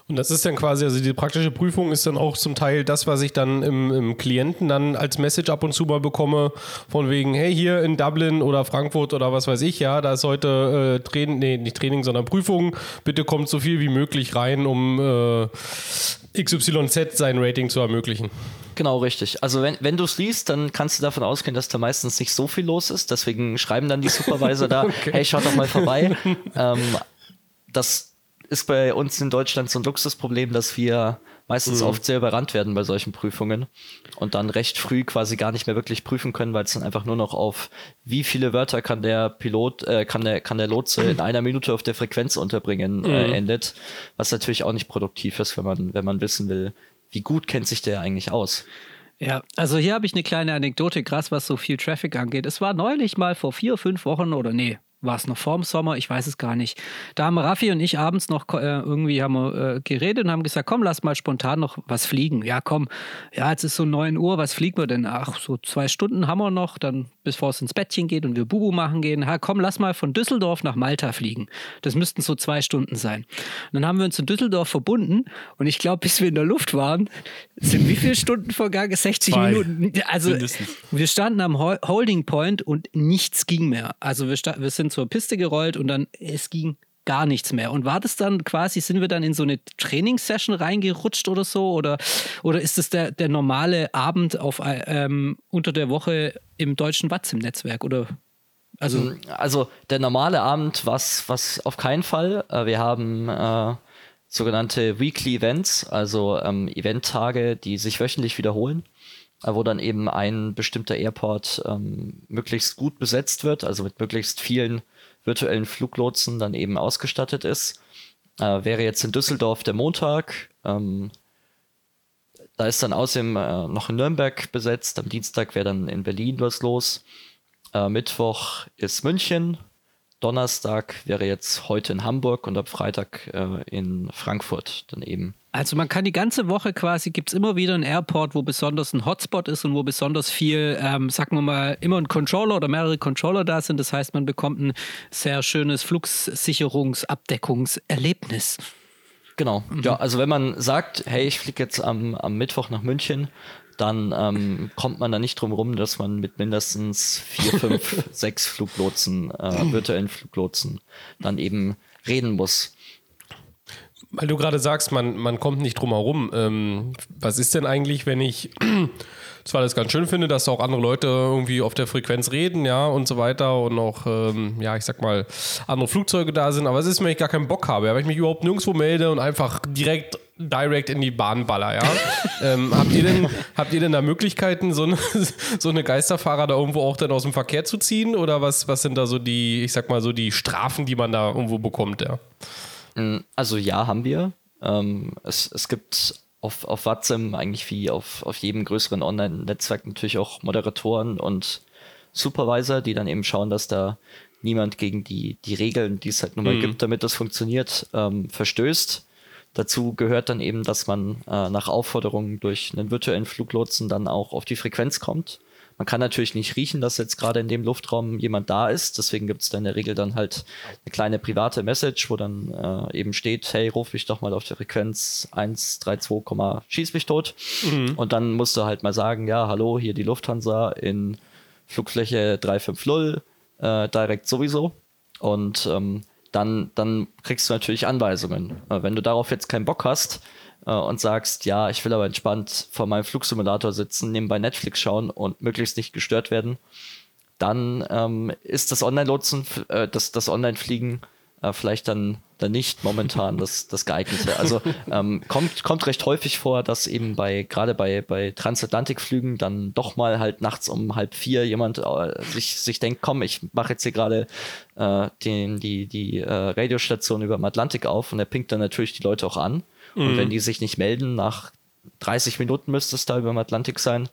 B: Und das ist dann quasi, also die praktische Prüfung ist dann auch zum Teil das, was ich dann im, im Klienten dann als Message ab und zu mal bekomme, von wegen, hey, hier in Dublin oder Frankfurt oder was weiß ich, ja, da ist heute äh, Training, nee, nicht Training, sondern Prüfung, bitte kommt so viel wie möglich rein, um äh, XYZ sein Rating zu ermöglichen.
E: Genau, richtig. Also wenn, wenn du es liest, dann kannst du davon ausgehen, dass da meistens nicht so viel los ist. Deswegen schreiben dann die Supervisor da, hey, schaut doch mal vorbei. ähm, das ist bei uns in Deutschland so ein Luxusproblem, dass wir meistens oft sehr überrannt werden bei solchen Prüfungen und dann recht früh quasi gar nicht mehr wirklich prüfen können, weil es dann einfach nur noch auf wie viele Wörter kann der Pilot, äh, kann der, kann der Lotse in einer Minute auf der Frequenz unterbringen äh, endet, was natürlich auch nicht produktiv ist, wenn man, wenn man wissen will, wie gut kennt sich der eigentlich aus.
A: Ja, also hier habe ich eine kleine Anekdote, krass, was so viel Traffic angeht. Es war neulich mal vor vier, fünf Wochen oder nee, war es noch vorm Sommer, ich weiß es gar nicht. Da haben Raffi und ich abends noch äh, irgendwie haben wir, äh, geredet und haben gesagt, komm, lass mal spontan noch was fliegen. Ja, komm, ja, jetzt ist so 9 Uhr, was fliegen wir denn? Ach, so zwei Stunden haben wir noch, dann bevor es ins Bettchen geht und wir Bubu machen gehen. Ha, komm, lass mal von Düsseldorf nach Malta fliegen. Das müssten so zwei Stunden sein. Und dann haben wir uns in Düsseldorf verbunden und ich glaube, bis wir in der Luft waren, sind wie viele Stunden vergangen? 60
C: Zwei.
A: Minuten. Also
C: Mindestens.
A: wir standen am Hol- Holding Point und nichts ging mehr. Also wir, wir sind zur Piste gerollt und dann es ging gar nichts mehr. Und war das dann quasi, sind wir dann in so eine Trainingssession reingerutscht oder so? Oder, oder ist das der, der normale Abend auf, äh, ähm, unter der Woche im deutschen Watz im Netzwerk? Oder also
E: Also der normale Abend, was, was auf keinen Fall. Äh, wir haben äh, sogenannte Weekly Events, also ähm, Eventtage, die sich wöchentlich wiederholen, wo dann eben ein bestimmter Airport ähm, möglichst gut besetzt wird, also mit möglichst vielen virtuellen Fluglotsen dann eben ausgestattet ist. Äh, wäre jetzt in Düsseldorf der Montag. Ähm, da ist dann außerdem äh, noch in Nürnberg besetzt. Am Dienstag wäre dann in Berlin was los. Äh, Mittwoch ist München, Donnerstag wäre jetzt heute in Hamburg und ab Freitag äh, in Frankfurt dann eben.
A: Also man kann die ganze Woche quasi, gibt es immer wieder einen Airport, wo besonders ein Hotspot ist und wo besonders viel, ähm, sagen wir mal, immer ein Controller oder mehrere Controller da sind. Das heißt, man bekommt ein sehr schönes Flugsicherungsabdeckungserlebnis.
E: Genau. Mhm. Ja, also wenn man sagt, hey, ich fliege jetzt am, am Mittwoch nach München, dann ähm, kommt man da nicht drum rum, dass man mit mindestens vier, fünf, sechs Fluglotsen, äh, virtuellen Fluglotsen, dann eben reden muss.
B: Weil du gerade sagst, man, man kommt nicht drum herum. Ähm, was ist denn eigentlich, wenn ich zwar das ganz schön finde, dass auch andere Leute irgendwie auf der Frequenz reden, ja, und so weiter und auch, ähm, ja, ich sag mal, andere Flugzeuge da sind, aber es ist, wenn ich gar keinen Bock habe, ja, wenn ich mich überhaupt nirgendwo melde und einfach direkt direkt in die Bahn baller, ja. ähm, habt, ihr denn, habt ihr denn da Möglichkeiten, so eine, so eine Geisterfahrer da irgendwo auch dann aus dem Verkehr zu ziehen? Oder was, was sind da so die, ich sag mal, so die Strafen, die man da irgendwo bekommt, ja?
E: Mm, also ja, haben wir. Ähm, es, es gibt auf, auf WhatsApp eigentlich wie auf, auf jedem größeren Online-Netzwerk natürlich auch Moderatoren und Supervisor, die dann eben schauen, dass da niemand gegen die, die Regeln, die es halt nun mal mhm. gibt, damit das funktioniert, ähm, verstößt. Dazu gehört dann eben, dass man äh, nach Aufforderung durch einen virtuellen Fluglotsen dann auch auf die Frequenz kommt. Man kann natürlich nicht riechen, dass jetzt gerade in dem Luftraum jemand da ist. Deswegen gibt es da in der Regel dann halt eine kleine private Message, wo dann äh, eben steht, hey, ruf mich doch mal auf der Frequenz 132, schieß mich tot. Mhm. Und dann musst du halt mal sagen, ja, hallo, hier die Lufthansa in Flugfläche 350, äh, direkt sowieso. Und ähm, dann, dann kriegst du natürlich Anweisungen. Wenn du darauf jetzt keinen Bock hast äh, und sagst, ja, ich will aber entspannt vor meinem Flugsimulator sitzen, nebenbei Netflix schauen und möglichst nicht gestört werden, dann ähm, ist das Online-Lotsen, äh, das, das Online-Fliegen äh, vielleicht dann, dann nicht momentan das, das geeignete. Also ähm, kommt, kommt recht häufig vor, dass eben bei, gerade bei, bei Transatlantikflügen dann doch mal halt nachts um halb vier jemand äh, sich, sich denkt, komm, ich mache jetzt hier gerade äh, den, die, die äh, Radiostation über dem Atlantik auf und er pinkt dann natürlich die Leute auch an. Mhm. Und wenn die sich nicht melden, nach 30 Minuten müsste es da über dem Atlantik sein,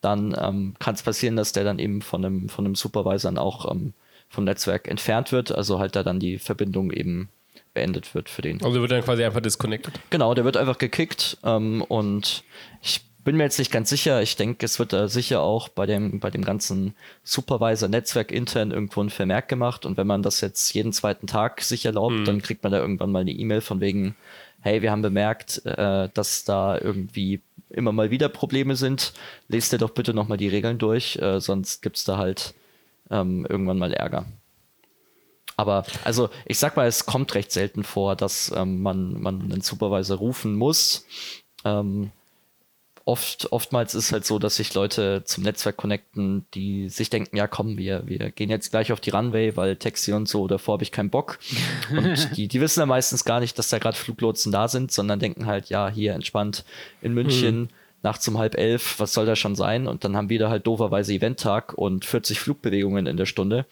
E: dann ähm, kann es passieren, dass der dann eben von einem, von einem Supervisor auch ähm, vom Netzwerk entfernt wird, also halt da dann die Verbindung eben beendet wird für den.
B: Also wird dann quasi einfach disconnected.
E: Genau, der wird einfach gekickt ähm, und ich bin mir jetzt nicht ganz sicher. Ich denke, es wird da sicher auch bei dem, bei dem ganzen Supervisor-Netzwerk intern irgendwo ein Vermerk gemacht. Und wenn man das jetzt jeden zweiten Tag sich erlaubt, mhm. dann kriegt man da irgendwann mal eine E-Mail von wegen, hey, wir haben bemerkt, äh, dass da irgendwie immer mal wieder Probleme sind. Lest dir doch bitte nochmal die Regeln durch, äh, sonst gibt es da halt ähm, irgendwann mal Ärger. Aber also ich sag mal, es kommt recht selten vor, dass ähm, man, man einen Supervisor rufen muss. Ähm, oft, oftmals ist es halt so, dass sich Leute zum Netzwerk connecten, die sich denken, ja komm, wir, wir gehen jetzt gleich auf die Runway, weil Taxi und so, davor habe ich keinen Bock. Und die, die wissen ja meistens gar nicht, dass da gerade Fluglotsen da sind, sondern denken halt, ja, hier entspannt in München. Mhm nachts um halb elf, was soll das schon sein? Und dann haben wir da halt dooferweise Eventtag und 40 Flugbewegungen in der Stunde.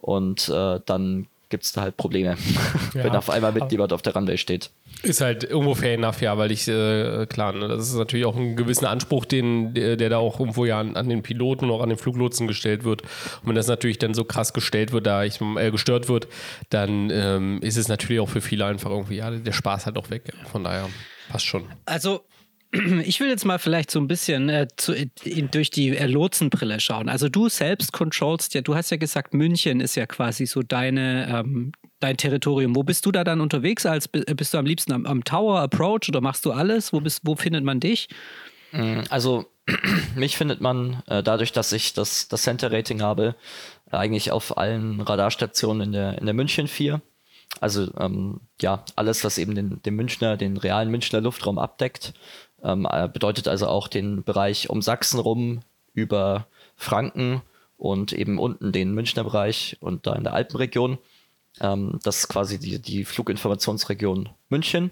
E: Und äh, dann gibt es da halt Probleme, ja, wenn auf einmal mit jemand auf der Runway steht.
B: Ist halt irgendwo fair enough, ja, weil ich, äh, klar, ne, das ist natürlich auch ein gewisser Anspruch, den, der, der da auch irgendwo ja an, an, den Piloten und auch an den Fluglotsen gestellt wird. Und wenn das natürlich dann so krass gestellt wird, da ich äh, gestört wird, dann ähm, ist es natürlich auch für viele einfach irgendwie, ja, der Spaß halt auch weg. Von daher passt schon.
A: Also ich will jetzt mal vielleicht so ein bisschen äh, zu, in, durch die äh, Lotsenbrille schauen. Also du selbst controlst ja, du hast ja gesagt, München ist ja quasi so deine, ähm, dein Territorium. Wo bist du da dann unterwegs? Als, äh, bist du am liebsten am, am Tower Approach oder machst du alles? Wo, bist, wo findet man dich?
E: Mm, also mich findet man äh, dadurch, dass ich das, das Center-Rating habe, eigentlich auf allen Radarstationen in der, in der München 4. Also ähm, ja, alles, was eben den, den Münchner, den realen Münchner Luftraum abdeckt. Ähm, äh, bedeutet also auch den Bereich um Sachsen rum über Franken und eben unten den Münchner Bereich und da in der Alpenregion. Ähm, das ist quasi die, die Fluginformationsregion München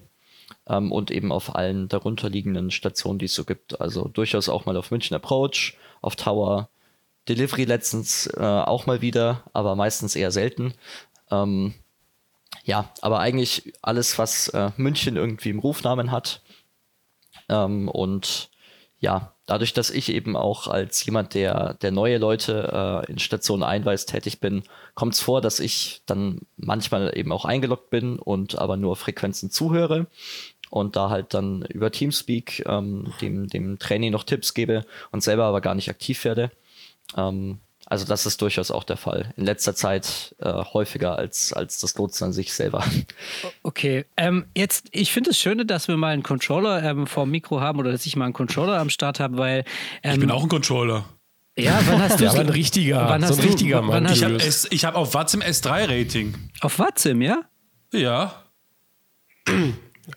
E: ähm, und eben auf allen darunterliegenden Stationen, die es so gibt. Also durchaus auch mal auf München Approach, auf Tower, Delivery letztens äh, auch mal wieder, aber meistens eher selten. Ähm, ja, aber eigentlich alles, was äh, München irgendwie im Rufnamen hat, ähm, und ja, dadurch, dass ich eben auch als jemand, der, der neue Leute äh, in Stationen einweist, tätig bin, kommt es vor, dass ich dann manchmal eben auch eingeloggt bin und aber nur Frequenzen zuhöre und da halt dann über Teamspeak ähm, dem, dem Training noch Tipps gebe und selber aber gar nicht aktiv werde. Ähm, also das ist durchaus auch der Fall. In letzter Zeit äh, häufiger als, als das Lotsen an sich selber.
A: Okay, ähm, jetzt, ich finde es schön, dass wir mal einen Controller ähm, vor dem Mikro haben oder dass ich mal einen Controller am Start habe, weil. Ähm,
C: Ich bin auch ein Controller.
A: Ja, wann hast du
B: Ja, aber ein richtiger,
A: wann
B: so
A: hast
B: ein
A: du,
B: richtiger
A: wann
B: Mann.
A: hast
C: Ich habe ich hab auf Watzim S3-Rating.
A: auf Watzim, ja?
C: Ja.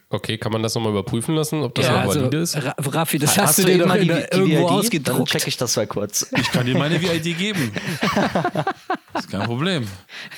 B: Okay, kann man das nochmal überprüfen lassen, ob das
A: ja,
B: noch
A: also,
B: valide ist?
A: Ra Raffi, das hast,
E: Hast
A: du dir doch
E: mal die, die
A: irgendwo
E: VID? Dann
A: ausgedruckt.
E: check ich das mal kurz.
C: Ich kann dir meine VID geben. Das ist kein Problem.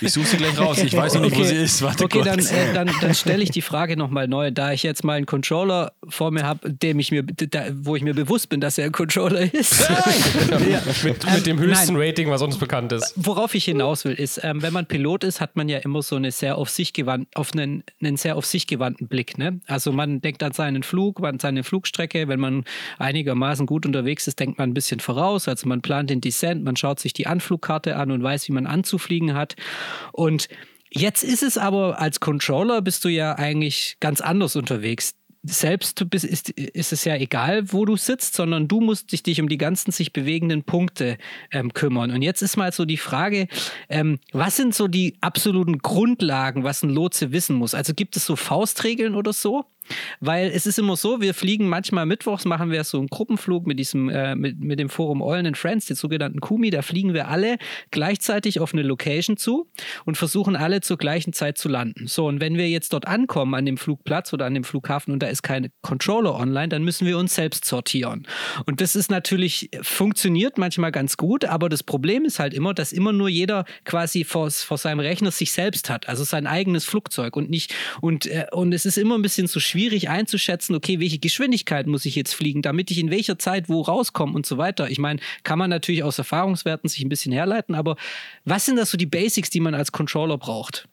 C: Ich suche sie gleich raus. Ich weiß noch nicht, wo sie ist. Warte
A: okay, dann,
C: kurz.
A: äh, dann, dann stelle ich die Frage nochmal neu. Da ich jetzt mal einen Controller vor mir habe, dem ich mir, da, wo ich mir bewusst bin, dass er ein Controller ist. ja.
B: mit, mit dem höchsten
A: nein.
B: Rating, was uns bekannt ist.
A: Worauf ich hinaus will, ist, ähm, wenn man Pilot ist, hat man ja immer so eine sehr auf sich gewandt, auf einen, einen sehr auf sich gewandten Blick. Ne? Also man denkt an seinen Flug, an seine Flugstrecke. Wenn man einigermaßen gut unterwegs ist, denkt man ein bisschen voraus. Also man plant den Descent, man schaut sich die Anflugkarte an und weiß, wie man anzufliegen hat. Und jetzt ist es aber als Controller bist du ja eigentlich ganz anders unterwegs selbst du bist, ist, ist es ja egal, wo du sitzt, sondern du musst dich, dich um die ganzen sich bewegenden Punkte ähm, kümmern. Und jetzt ist mal so die Frage, ähm, was sind so die absoluten Grundlagen, was ein Lotse wissen muss? Also gibt es so Faustregeln oder so? Weil es ist immer so, wir fliegen manchmal mittwochs, machen wir so einen Gruppenflug mit diesem, äh, mit, mit dem Forum Eulen and Friends, den sogenannten Kumi, da fliegen wir alle gleichzeitig auf eine Location zu und versuchen alle zur gleichen Zeit zu landen. So, und wenn wir jetzt dort ankommen an dem Flugplatz oder an dem Flughafen und da ist keine Controller online, dann müssen wir uns selbst sortieren. Und das ist natürlich, funktioniert manchmal ganz gut, aber das Problem ist halt immer, dass immer nur jeder quasi vor, vor seinem Rechner sich selbst hat, also sein eigenes Flugzeug und nicht, und, äh, und es ist immer ein bisschen zu schwierig einzuschätzen, okay, welche Geschwindigkeit muss ich jetzt fliegen, damit ich in welcher Zeit wo rauskomme und so weiter. Ich meine, kann man natürlich aus Erfahrungswerten sich ein bisschen herleiten, aber was sind das so die Basics, die man als Controller braucht?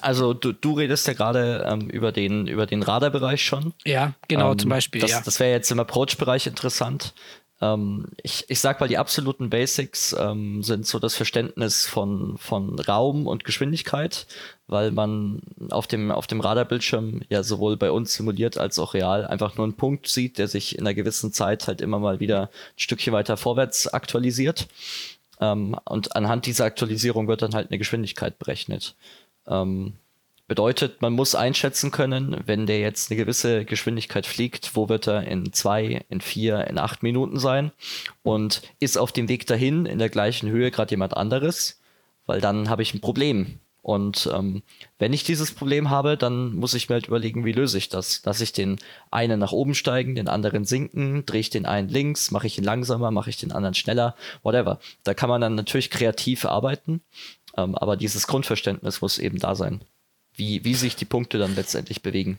E: Also du, du redest ja gerade ähm, über den, über den Radarbereich schon.
A: Ja, genau,
E: Ähm,
A: zum Beispiel.
E: Das,
A: ja.
E: das wäre jetzt im Approach-Bereich interessant. Ähm, ich, ich sag mal, die absoluten Basics ähm, sind so das Verständnis von, von Raum und Geschwindigkeit, weil man auf dem, auf dem Radarbildschirm ja sowohl bei uns simuliert als auch real einfach nur einen Punkt sieht, der sich in einer gewissen Zeit halt immer mal wieder ein Stückchen weiter vorwärts aktualisiert. Ähm, und anhand dieser Aktualisierung wird dann halt eine Geschwindigkeit berechnet. Ähm, bedeutet, man muss einschätzen können, wenn der jetzt eine gewisse Geschwindigkeit fliegt, wo wird er in zwei, in vier, in acht Minuten sein und ist auf dem Weg dahin in der gleichen Höhe gerade jemand anderes, weil dann habe ich ein Problem. Und ähm, wenn ich dieses Problem habe, dann muss ich mir halt überlegen, wie löse ich das? Lasse ich den einen nach oben steigen, den anderen sinken, drehe ich den einen links, mache ich ihn langsamer, mache ich den anderen schneller, whatever. Da kann man dann natürlich kreativ arbeiten, ähm, aber dieses Grundverständnis muss eben da sein, wie, wie sich die Punkte dann letztendlich bewegen.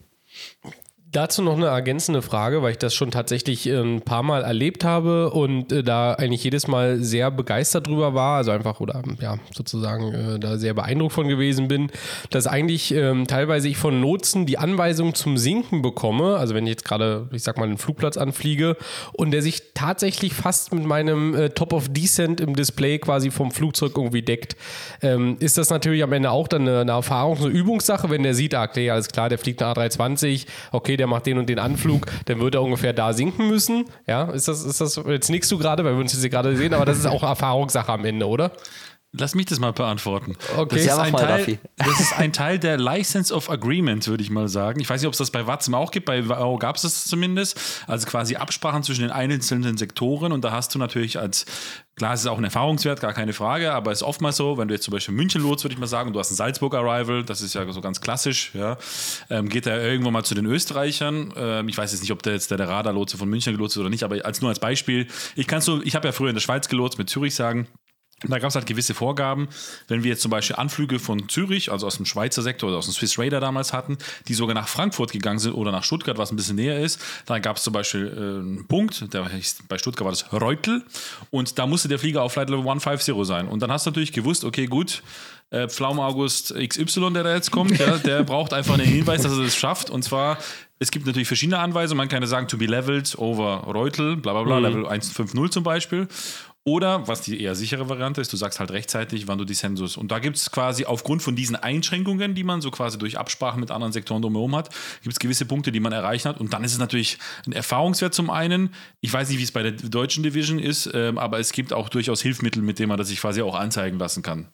B: Dazu noch eine ergänzende Frage, weil ich das schon tatsächlich ein paar Mal erlebt habe und äh, da eigentlich jedes Mal sehr begeistert drüber war, also einfach oder ja sozusagen äh, da sehr beeindruckt von gewesen bin, dass eigentlich ähm, teilweise ich von Lotsen die Anweisung zum Sinken bekomme, also wenn ich jetzt gerade, ich sag mal, einen Flugplatz anfliege und der sich tatsächlich fast mit meinem äh, Top of Descent im Display quasi vom Flugzeug irgendwie deckt, ähm, ist das natürlich am Ende auch dann eine, eine Erfahrung, eine Übungssache, wenn der sieht, ah, okay, alles klar, der fliegt eine A320, okay, der macht den und den Anflug, dann wird er ungefähr da sinken müssen. Ja, ist das, ist das, jetzt nickst du gerade, weil wir uns jetzt gerade sehen, aber das ist auch Erfahrungssache am Ende, oder?
C: Lass mich das mal beantworten.
B: Okay.
C: Das, ist
E: Ja,
C: ein
E: mal,
C: Teil,
E: Raffi.
C: das ist ein Teil der License of Agreement, würde ich mal sagen. Ich weiß nicht, ob es das bei Watson auch gibt, bei WAO gab es das zumindest. Also quasi Absprachen zwischen den einzelnen Sektoren und da hast du natürlich als, klar, es ist auch ein Erfahrungswert, gar keine Frage, aber es ist oftmals so, wenn du jetzt zum Beispiel München lotst, würde ich mal sagen, und du hast ein Salzburg-Arrival, das ist ja so ganz klassisch, ja, ähm, geht er irgendwann mal zu den Österreichern. Ähm, ich weiß jetzt nicht, ob der jetzt der, der Radarlotse von München gelotst ist oder nicht, aber als nur als Beispiel, ich kann so, ich habe ja früher in der Schweiz gelotst mit Zürich sagen, da gab es halt gewisse Vorgaben, wenn wir jetzt zum Beispiel Anflüge von Zürich, also aus dem Schweizer Sektor oder aus dem Swiss Radar damals hatten, die sogar nach Frankfurt gegangen sind oder nach Stuttgart, was ein bisschen näher ist, dann gab es zum Beispiel äh, einen Punkt, der hieß, bei Stuttgart war das Reutel und da musste der Flieger auf Flight Level 150 sein. Und dann hast du natürlich gewusst, okay, gut, äh, Pflaum August XY, der da jetzt kommt, ja, der braucht einfach einen Hinweis, dass er das schafft. Und zwar es gibt natürlich verschiedene Anweisungen. Man kann ja sagen, to be leveled over Reutel, bla bla bla, Level 150 zum Beispiel. Oder, was die eher sichere Variante ist, du sagst halt rechtzeitig, wann du die Sensors. Und da gibt es quasi aufgrund von diesen Einschränkungen, die man so quasi durch Absprachen mit anderen Sektoren drumherum hat, gibt es gewisse Punkte, die man erreichen hat. Und dann ist es natürlich ein Erfahrungswert zum einen. Ich weiß nicht, wie es bei der deutschen Division ist, ähm, aber es gibt auch durchaus Hilfsmittel, mit denen man das sich quasi auch anzeigen lassen kann.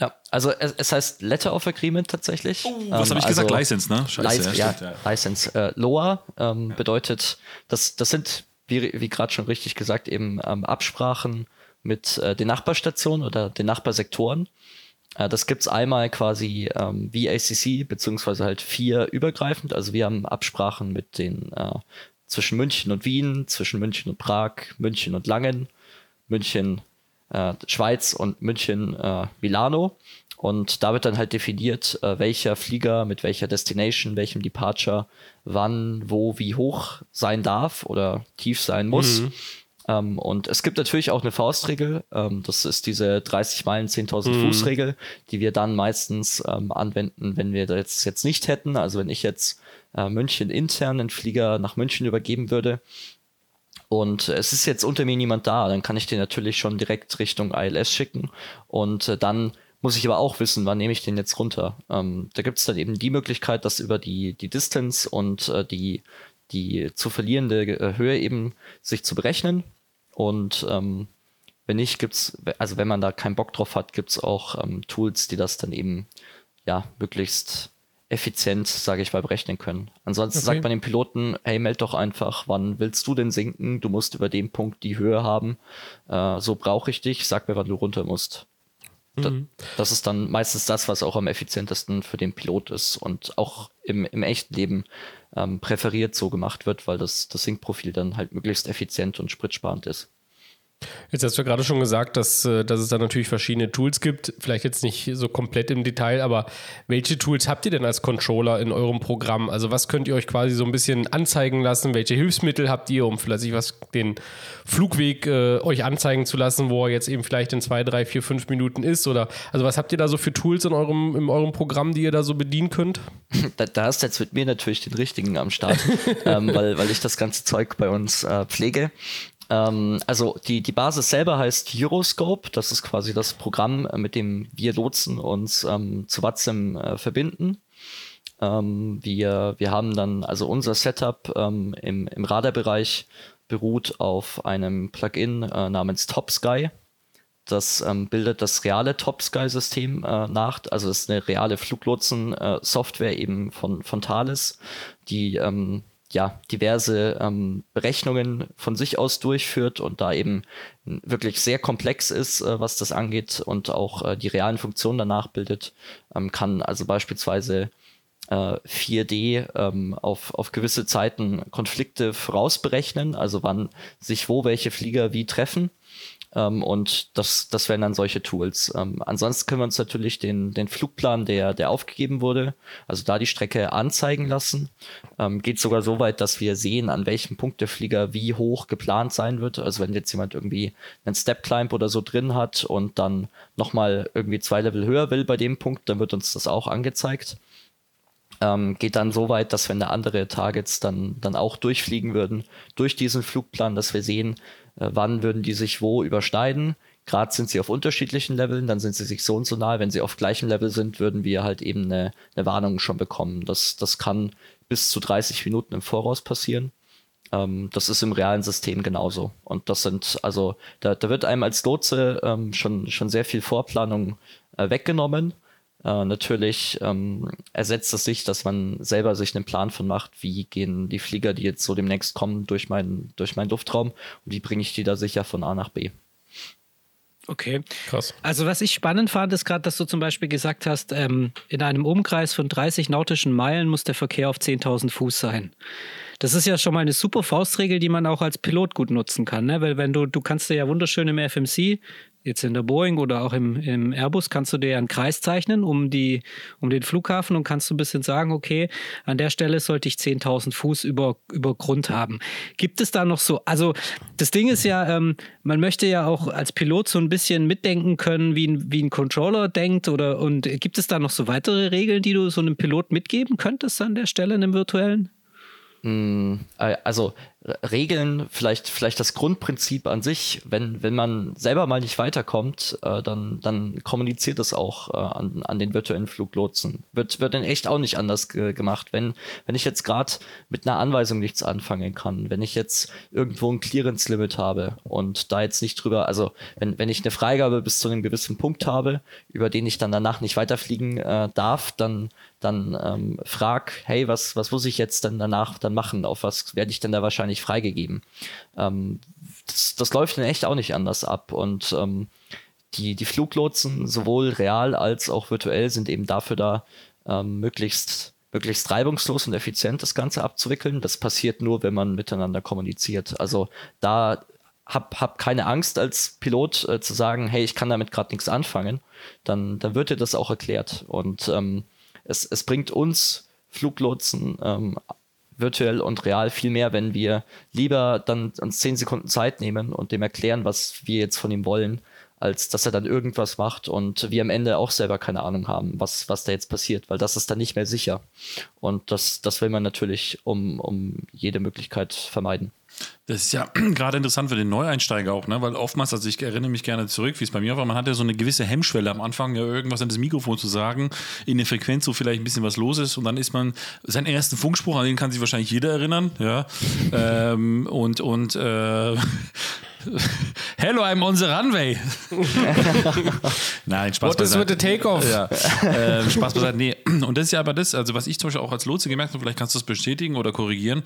E: Ja, also es, es heißt Letter of Agreement tatsächlich.
C: Oh, was habe ich
E: also
C: gesagt? License, ne?
E: License, ja,
C: stimmt,
E: License. Äh, LOA ähm, bedeutet, das, das sind, wie, wie gerade schon richtig gesagt, eben ähm, Absprachen mit äh, den Nachbarstationen oder den Nachbarsektoren. Äh, das gibt's einmal quasi ähm, wie ACC, beziehungsweise halt vier übergreifend. Also wir haben Absprachen mit den äh, zwischen München und Wien, zwischen München und Prag, München und Langen, München, äh, Schweiz und München, äh, Milano. Und da wird dann halt definiert, äh, welcher Flieger mit welcher Destination, welchem Departure, wann, wo, wie hoch sein darf oder tief sein muss. Ähm, und es gibt natürlich auch eine Faustregel. Ähm, das ist diese 30 Meilen, 10.000 Fuß Regel, die wir dann meistens ähm, anwenden, wenn wir das jetzt nicht hätten. Also wenn ich jetzt äh, München intern einen Flieger nach München übergeben würde und es ist jetzt unter mir niemand da, dann kann ich den natürlich schon direkt Richtung ILS schicken und äh, dann muss ich aber auch wissen, wann nehme ich den jetzt runter. Ähm, da gibt es dann eben die Möglichkeit, das über die, die Distance und äh, die, die zu verlierende äh, Höhe eben sich zu berechnen. Und ähm, wenn nicht, gibt's, also wenn man da keinen Bock drauf hat, gibt's auch ähm, Tools, die das dann eben ja möglichst effizient, sage ich mal, berechnen können. Ansonsten
B: Okay.
E: sagt man dem Piloten, hey, meld doch einfach, wann willst du denn sinken? Du musst über den Punkt die Höhe haben. Äh, so brauche ich dich, sag mir, wann du runter musst. Da, das ist dann meistens das, was auch am effizientesten für den Pilot ist und auch im, im echten Leben ähm, präferiert so gemacht wird, weil das, das Sinkprofil dann halt möglichst effizient und spritsparend ist.
B: Jetzt hast du ja gerade schon gesagt, dass, äh, dass es da natürlich verschiedene Tools gibt. Vielleicht jetzt nicht so komplett im Detail, aber welche Tools habt ihr denn als Controller in eurem Programm? Also was könnt ihr euch quasi so ein bisschen anzeigen lassen? Welche Hilfsmittel habt ihr, um vielleicht was den Flugweg äh, euch anzeigen zu lassen, wo er jetzt eben vielleicht in zwei, drei, vier, fünf Minuten ist? Oder also was habt ihr da so für Tools in eurem, in eurem Programm, die ihr da so bedienen könnt?
E: Da, da hast jetzt mit mir natürlich den richtigen am Start, ähm, weil, weil ich das ganze Zeug bei uns äh, pflege. Ähm, also die, die Basis selber heißt Euroscope. Das ist quasi das Programm, äh, mit dem wir Lotsen uns ähm, zu Watzem äh, verbinden. Ähm, wir, wir haben dann, also unser Setup ähm, im, im Radarbereich beruht auf einem Plugin äh, namens TopSky. Das ähm, bildet das reale TopSky-System äh, nach. Also es ist eine reale Fluglotsen-Software eben von, von Thales, die ähm, ja diverse ähm, Berechnungen von sich aus durchführt und da eben wirklich sehr komplex ist, äh, was das angeht und auch äh, die realen Funktionen danach bildet. Ähm, kann also beispielsweise äh, 4D ähm, auf, auf gewisse Zeiten Konflikte vorausberechnen, also wann sich wo welche Flieger wie treffen. Ähm, und das, das wären dann solche Tools. Ähm, ansonsten können wir uns natürlich den, den Flugplan, der, der aufgegeben wurde, also da die Strecke anzeigen lassen. Ähm, geht sogar so weit, dass wir sehen, an welchem Punkt der Flieger wie hoch geplant sein wird. Also wenn jetzt jemand irgendwie einen Step Climb oder so drin hat und dann nochmal irgendwie zwei Level höher will bei dem Punkt, dann wird uns das auch angezeigt. Ähm, geht dann so weit, dass wenn da andere Targets dann, dann auch durchfliegen würden, durch diesen Flugplan, dass wir sehen, wann würden die sich wo überschneiden. Gerade sind sie auf unterschiedlichen Leveln, dann sind sie sich so und so nahe. Wenn sie auf gleichem Level sind, würden wir halt eben eine, eine Warnung schon bekommen. Das, das kann bis zu 30 Minuten im Voraus passieren. Ähm, das ist im realen System genauso. Und das sind, also, da, da wird einem als Lotse ähm, schon, schon sehr viel Vorplanung äh, weggenommen. Äh, natürlich ähm, ersetzt es sich, dass man selber sich einen Plan von macht, wie gehen die Flieger, die jetzt so demnächst kommen, durch meinen, durch meinen Luftraum und wie bringe ich die da sicher von A nach B.
A: Okay.
B: Krass.
A: Also was ich spannend fand, ist gerade, dass du zum Beispiel gesagt hast, ähm, in einem Umkreis von 30 nautischen Meilen muss der Verkehr auf 10.000 Fuß sein. Das ist ja schon mal eine super Faustregel, die man auch als Pilot gut nutzen kann, ne? weil wenn du, du kannst dir ja wunderschön im FMC, jetzt in der Boeing oder auch im, im Airbus, kannst du dir einen Kreis zeichnen um, die, um den Flughafen und kannst du ein bisschen sagen, okay, an der Stelle sollte ich 10.000 Fuß über, über Grund haben. Gibt es da noch so, also das Ding ist ja, ähm, man möchte ja auch als Pilot so ein bisschen mitdenken können, wie ein, wie ein Controller denkt oder und gibt es da noch so weitere Regeln, die du so einem Pilot mitgeben könntest an der Stelle, einem virtuellen?
E: Äh, also Regeln, vielleicht, vielleicht das Grundprinzip an sich, wenn, wenn man selber mal nicht weiterkommt, äh, dann, dann kommuniziert es auch äh, an, an den virtuellen Fluglotsen. Wird, wird in echt auch nicht anders ge gemacht. Wenn, wenn ich jetzt gerade mit einer Anweisung nichts anfangen kann, wenn ich jetzt irgendwo ein Clearance-Limit habe und da jetzt nicht drüber, also wenn, wenn ich eine Freigabe bis zu einem gewissen Punkt habe, über den ich dann danach nicht weiterfliegen äh, darf, dann dann ähm, frag, hey, was, was muss ich jetzt denn danach dann machen? Auf was werde ich denn da wahrscheinlich freigegeben? Ähm, das, das läuft dann echt auch nicht anders ab. Und ähm, die, die Fluglotsen, sowohl real als auch virtuell, sind eben dafür da, ähm, möglichst, möglichst reibungslos und effizient das Ganze abzuwickeln. Das passiert nur, wenn man miteinander kommuniziert. Also da hab, hab keine Angst als Pilot äh, zu sagen, hey, ich kann damit gerade nichts anfangen, dann, dann wird dir das auch erklärt. Und ähm, es, es bringt uns Fluglotsen ähm, virtuell und real viel mehr, wenn wir lieber dann uns zehn Sekunden Zeit nehmen und dem erklären, was wir jetzt von ihm wollen, als dass er dann irgendwas macht und wir am Ende auch selber keine Ahnung haben, was, was da jetzt passiert, weil das ist dann nicht mehr sicher. Und das, das will man natürlich um, um jede Möglichkeit vermeiden.
C: Das ist ja gerade interessant für den Neueinsteiger auch, ne? weil oftmals, also ich erinnere mich gerne zurück, wie es bei mir war, man hat ja so eine gewisse Hemmschwelle am Anfang, ja, irgendwas an das Mikrofon zu sagen, in der Frequenz, wo vielleicht ein bisschen was los ist und dann ist man, seinen ersten Funkspruch, an den kann sich wahrscheinlich jeder erinnern, ja, ähm, und, und, äh, Hello, I'm on the runway. Nein, Spaß
B: What is with the takeoff?
C: Ja, äh, Spaß beiseite. Nee, und das ist ja aber das, also was ich zum Beispiel auch als Lotse gemerkt habe, vielleicht kannst du das bestätigen oder korrigieren,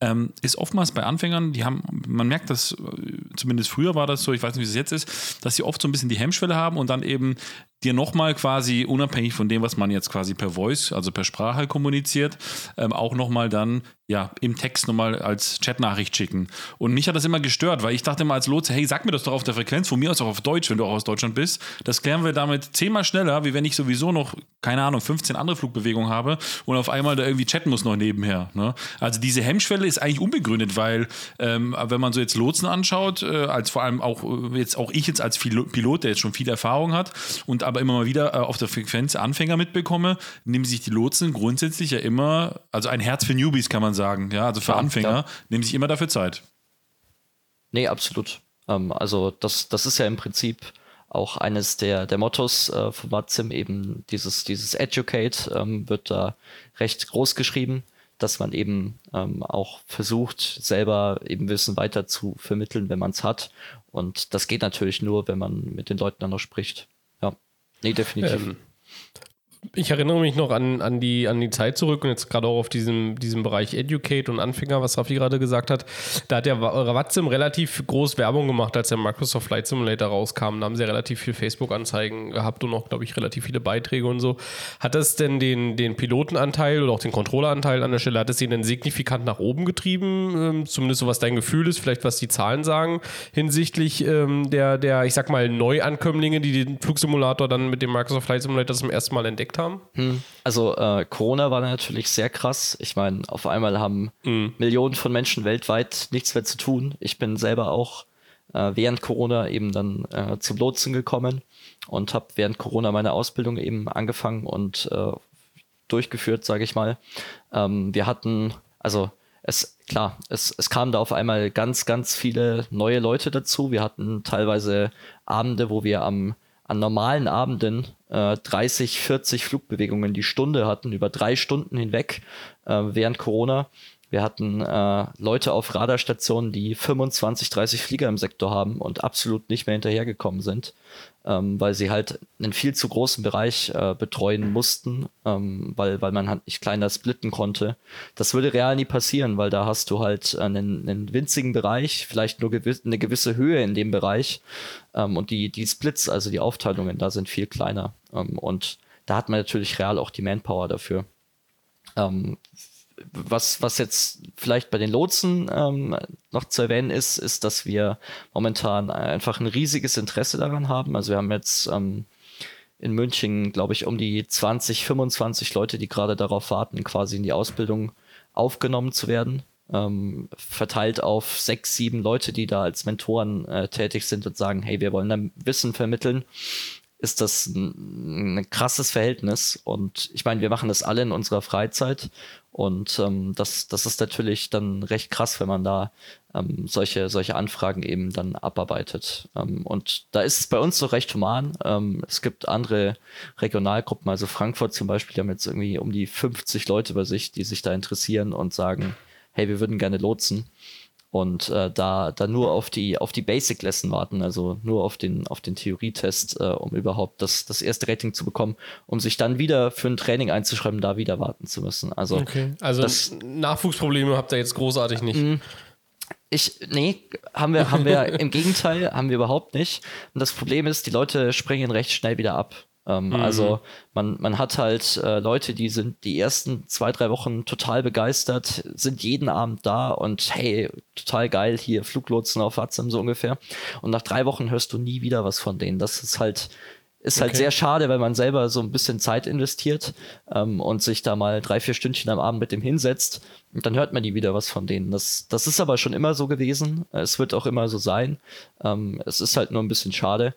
C: ähm, ist oftmals bei Anfängern, die haben, man merkt das, äh, zumindest früher war das so, ich weiß nicht, wie es jetzt ist, dass sie oft so ein bisschen die Hemmschwelle haben und dann eben dir nochmal quasi unabhängig von dem, was man jetzt quasi per Voice, also per Sprache kommuniziert, ähm, auch nochmal dann ja im Text nochmal als Chatnachricht schicken. Und mich hat das immer gestört, weil ich dachte immer als Lotse, hey, sag mir das doch auf der Frequenz, von mir aus auch auf Deutsch, wenn du auch aus Deutschland bist. Das klären wir damit zehnmal schneller, wie wenn ich sowieso noch, keine Ahnung, 15 andere Flugbewegungen habe und auf einmal da irgendwie chatten muss noch nebenher. Ne? Also diese Hemmschwelle ist eigentlich unbegründet, weil ähm, wenn man so jetzt Lotsen anschaut, äh, als vor allem auch äh, jetzt auch ich jetzt als Pilot, der jetzt schon viel Erfahrung hat und aber immer mal wieder äh, auf der Frequenz Anfänger mitbekomme, nehmen sich die Lotsen grundsätzlich ja immer, also ein Herz für Newbies kann man sagen, ja, also für ja, Anfänger, ja. nehmen sich immer dafür Zeit.
E: Nee, absolut. Ähm, also das, das ist ja im Prinzip auch eines der, der Mottos äh, von Matzim, eben dieses, dieses Educate ähm, wird da recht groß geschrieben, dass man eben ähm, auch versucht, selber eben Wissen weiter zu vermitteln, wenn man es hat. Und das geht natürlich nur, wenn man mit den Leuten dann noch spricht. Nee, definitiv. Ähm,
B: ich erinnere mich noch an, an, die, an die Zeit zurück und jetzt gerade auch auf diesem, diesem Bereich Educate und Anfänger, was Rafi gerade gesagt hat. Da hat der Watzim relativ groß Werbung gemacht, als der Microsoft Flight Simulator rauskam. Da haben sie relativ viel Facebook-Anzeigen gehabt und auch, glaube ich, relativ viele Beiträge und so. Hat das denn den, den Pilotenanteil oder auch den Controlleranteil an der Stelle, hat es ihn denn signifikant nach oben getrieben? Ähm, zumindest so, was dein Gefühl ist, vielleicht was die Zahlen sagen, hinsichtlich ähm, der, der, ich sag mal, Neuankömmlinge, die den Flugsimulator dann mit dem Microsoft Flight Simulator zum ersten Mal entdeckt haben?
E: Hm. Also äh, Corona war natürlich sehr krass. Ich meine, auf einmal haben mhm. Millionen von Menschen weltweit nichts mehr zu tun. Ich bin selber auch äh, während Corona eben dann äh, zum Lotsen gekommen und habe während Corona meine Ausbildung eben angefangen und äh, durchgeführt, sage ich mal. Ähm, wir hatten, also es, klar, es, es kamen da auf einmal ganz, ganz viele neue Leute dazu. Wir hatten teilweise Abende, wo wir am an normalen Abenden äh, 30, 40 Flugbewegungen die Stunde hatten, über drei Stunden hinweg äh, während Corona. Wir hatten äh, Leute auf Radarstationen, die 25, 30 Flieger im Sektor haben und absolut nicht mehr hinterhergekommen sind, ähm, weil sie halt einen viel zu großen Bereich äh, betreuen mussten, ähm, weil, weil man halt nicht kleiner splitten konnte. Das würde real nie passieren, weil da hast du halt einen, einen winzigen Bereich, vielleicht nur gewiss, eine gewisse Höhe in dem Bereich ähm, und die, die Splits, also die Aufteilungen da sind viel kleiner. Ähm, und da hat man natürlich real auch die Manpower dafür. Ähm, was, was jetzt vielleicht bei den Lotsen ähm, noch zu erwähnen ist, ist, dass wir momentan einfach ein riesiges Interesse daran haben. Also wir haben jetzt ähm, in München, glaube ich, um die 20, 25 Leute, die gerade darauf warten, quasi in die Ausbildung aufgenommen zu werden. Ähm, verteilt auf sechs, sieben Leute, die da als Mentoren äh, tätig sind und sagen, hey, wir wollen da Wissen vermitteln ist das ein, ein krasses Verhältnis. Und ich meine, wir machen das alle in unserer Freizeit. Und ähm, das, das ist natürlich dann recht krass, wenn man da ähm, solche, solche Anfragen eben dann abarbeitet. Ähm, und da ist es bei uns so recht human. Ähm, es gibt andere Regionalgruppen, also Frankfurt zum Beispiel, die haben jetzt irgendwie um die 50 Leute bei sich, die sich da interessieren und sagen, hey, wir würden gerne lotsen und äh, da, da nur auf die, auf die Basic Lesson warten, also nur auf den, auf den Theorietest, äh, um überhaupt das, das erste Rating zu bekommen, um sich dann wieder für ein Training einzuschreiben, da wieder warten zu müssen. Also,
B: okay. also das, Nachwuchsprobleme habt ihr jetzt großartig nicht.
E: Mm, ich, nee, haben wir, haben wir im Gegenteil, haben wir überhaupt nicht. Und das Problem ist, die Leute springen recht schnell wieder ab. Ähm, mhm. Also man, man hat halt äh, Leute, die sind die ersten zwei, drei Wochen total begeistert, sind jeden Abend da und hey, total geil, hier Fluglotsen auf WhatsApp so ungefähr. Und nach drei Wochen hörst du nie wieder was von denen. Das ist halt, ist halt okay. sehr schade, weil man selber so ein bisschen Zeit investiert ähm, und sich da mal drei, vier Stündchen am Abend mit dem hinsetzt und dann hört man nie wieder was von denen. Das, das ist aber schon immer so gewesen. Es wird auch immer so sein. Ähm, es ist halt nur ein bisschen schade.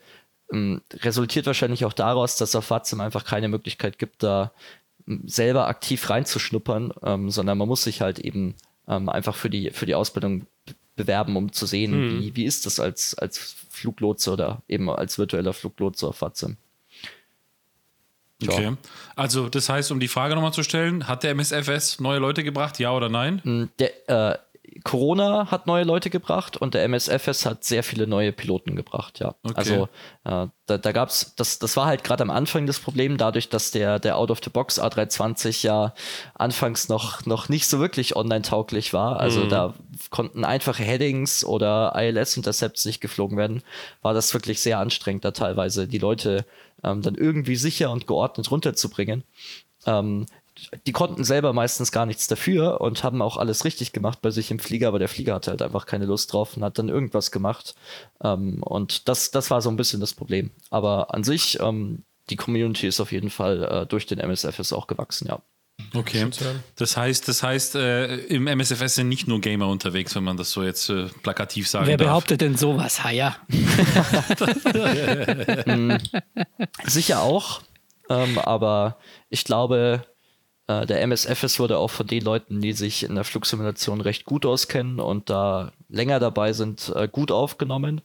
E: Ähm, resultiert wahrscheinlich auch daraus, dass auf Watzim einfach keine Möglichkeit gibt, da ähm, selber aktiv reinzuschnuppern, ähm, sondern man muss sich halt eben ähm, einfach für die, für die Ausbildung bewerben, um zu sehen, hm. wie, wie ist das als, als Fluglotse oder eben als virtueller Fluglotse auf Watzim.
C: Okay. Also, das heißt, um die Frage nochmal zu stellen, hat der MSFS neue Leute gebracht, ja oder nein?
E: Hm, der, äh, Corona hat neue Leute gebracht und der MSFS hat sehr viele neue Piloten gebracht, ja. Okay. Also äh, da, da gab es, das, das war halt gerade am Anfang das Problem, dadurch, dass der, der Out-of-the-Box A320 ja anfangs noch, noch nicht so wirklich online-tauglich war. Also mhm. da konnten einfache Headings oder ILS-Intercepts nicht geflogen werden, war das wirklich sehr anstrengend, da teilweise die Leute ähm, dann irgendwie sicher und geordnet runterzubringen. Ähm, die konnten selber meistens gar nichts dafür und haben auch alles richtig gemacht bei sich im Flieger, aber der Flieger hatte halt einfach keine Lust drauf und hat dann irgendwas gemacht. Ähm, und das, das war so ein bisschen das Problem. Aber an sich, ähm, die Community ist auf jeden Fall äh, durch den MSFS auch gewachsen, ja.
C: Okay. Das heißt, das heißt, äh, im MSFS sind nicht nur Gamer unterwegs, wenn man das so jetzt äh, plakativ sagen
A: Wer
C: darf.
A: behauptet denn sowas? Ha ja.
E: hm, sicher auch. Ähm, aber ich glaube, äh, der MSFS wurde auch von den Leuten, die sich in der Flugsimulation recht gut auskennen und da länger dabei sind, äh, gut aufgenommen.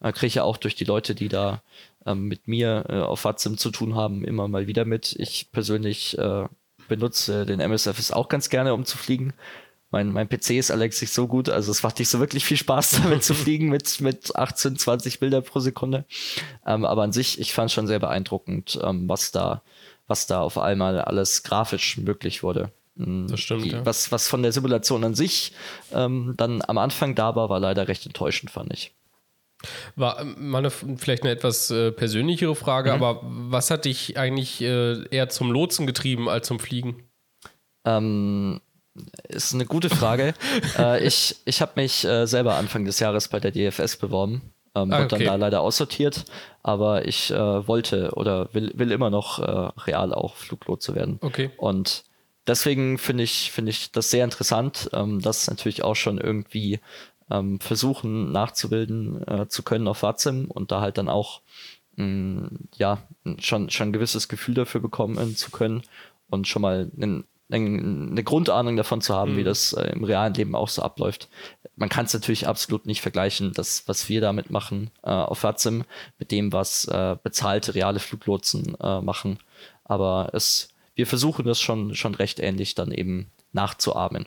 E: Äh, Kriege ich ja auch durch die Leute, die da ähm, mit mir äh, auf WhatsApp zu tun haben, immer mal wieder mit. Ich persönlich äh, benutze den MSFS auch ganz gerne, um zu fliegen. Mein, mein PC ist allerdings so gut, also es macht nicht so wirklich viel Spaß, damit zu fliegen mit, mit 18, 20 Bilder pro Sekunde. Ähm, aber an sich, ich fand es schon sehr beeindruckend, ähm, was da was da auf einmal alles grafisch möglich wurde.
B: Mm, das stimmt.
E: Die,
B: ja.
E: was, was von der Simulation an sich ähm, dann am Anfang da war, war leider recht enttäuschend, fand ich.
B: War ähm, mal eine, vielleicht eine etwas äh, persönlichere Frage, mhm. aber was hat dich eigentlich äh, eher zum Lotsen getrieben als zum Fliegen?
E: Ähm, ist eine gute Frage. äh, ich ich habe mich äh, selber Anfang des Jahres bei der DFS beworben ähm, ah, okay. dann da leider aussortiert. Aber ich äh, wollte oder will, will immer noch äh, real auch Fluglotse werden.
B: Okay.
E: Und deswegen finde ich, finde ich das sehr interessant, ähm, das natürlich auch schon irgendwie ähm, versuchen nachzubilden äh, zu können auf WhatsApp und da halt dann auch mh, mm, ja schon, schon ein gewisses Gefühl dafür bekommen zu können und schon mal einen eine Grundahnung davon zu haben, mhm. wie das äh, im realen Leben auch so abläuft. Man kann es natürlich absolut nicht vergleichen, das, was wir damit machen äh, auf Watzim, mit dem, was äh, bezahlte reale Fluglotsen äh, machen. Aber es, wir versuchen das schon, schon recht ähnlich dann eben nachzuahmen.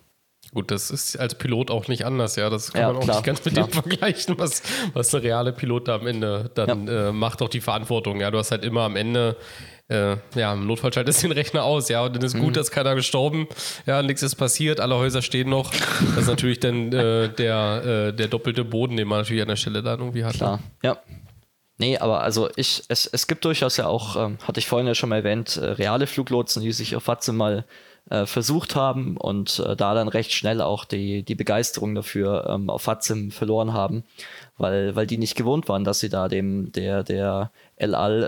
B: Gut, das ist als Pilot auch nicht anders, ja. Das kann
E: ja,
B: man auch
E: klar,
B: nicht ganz mit
E: klar.
B: dem vergleichen, was, was der reale Pilot da am Ende dann ja. äh, macht, auch die Verantwortung. Ja, du hast halt immer am Ende äh, ja, im Notfall schaltest du den Rechner aus, ja, und dann ist mhm. gut, dass keiner gestorben, ja, nichts ist passiert, alle Häuser stehen noch. Das ist natürlich dann äh, der, äh, der doppelte Boden, den man natürlich an der Stelle dann irgendwie hat.
E: Klar, ja. Nee, aber also ich, es, es gibt durchaus ja auch, ähm, hatte ich vorhin ja schon mal erwähnt, äh, reale Fluglotsen, die sich auf Watze mal äh, versucht haben und äh, da dann recht schnell auch die, die Begeisterung dafür ähm, auf Hatzim verloren haben, weil, weil die nicht gewohnt waren, dass sie da dem, der, der El Al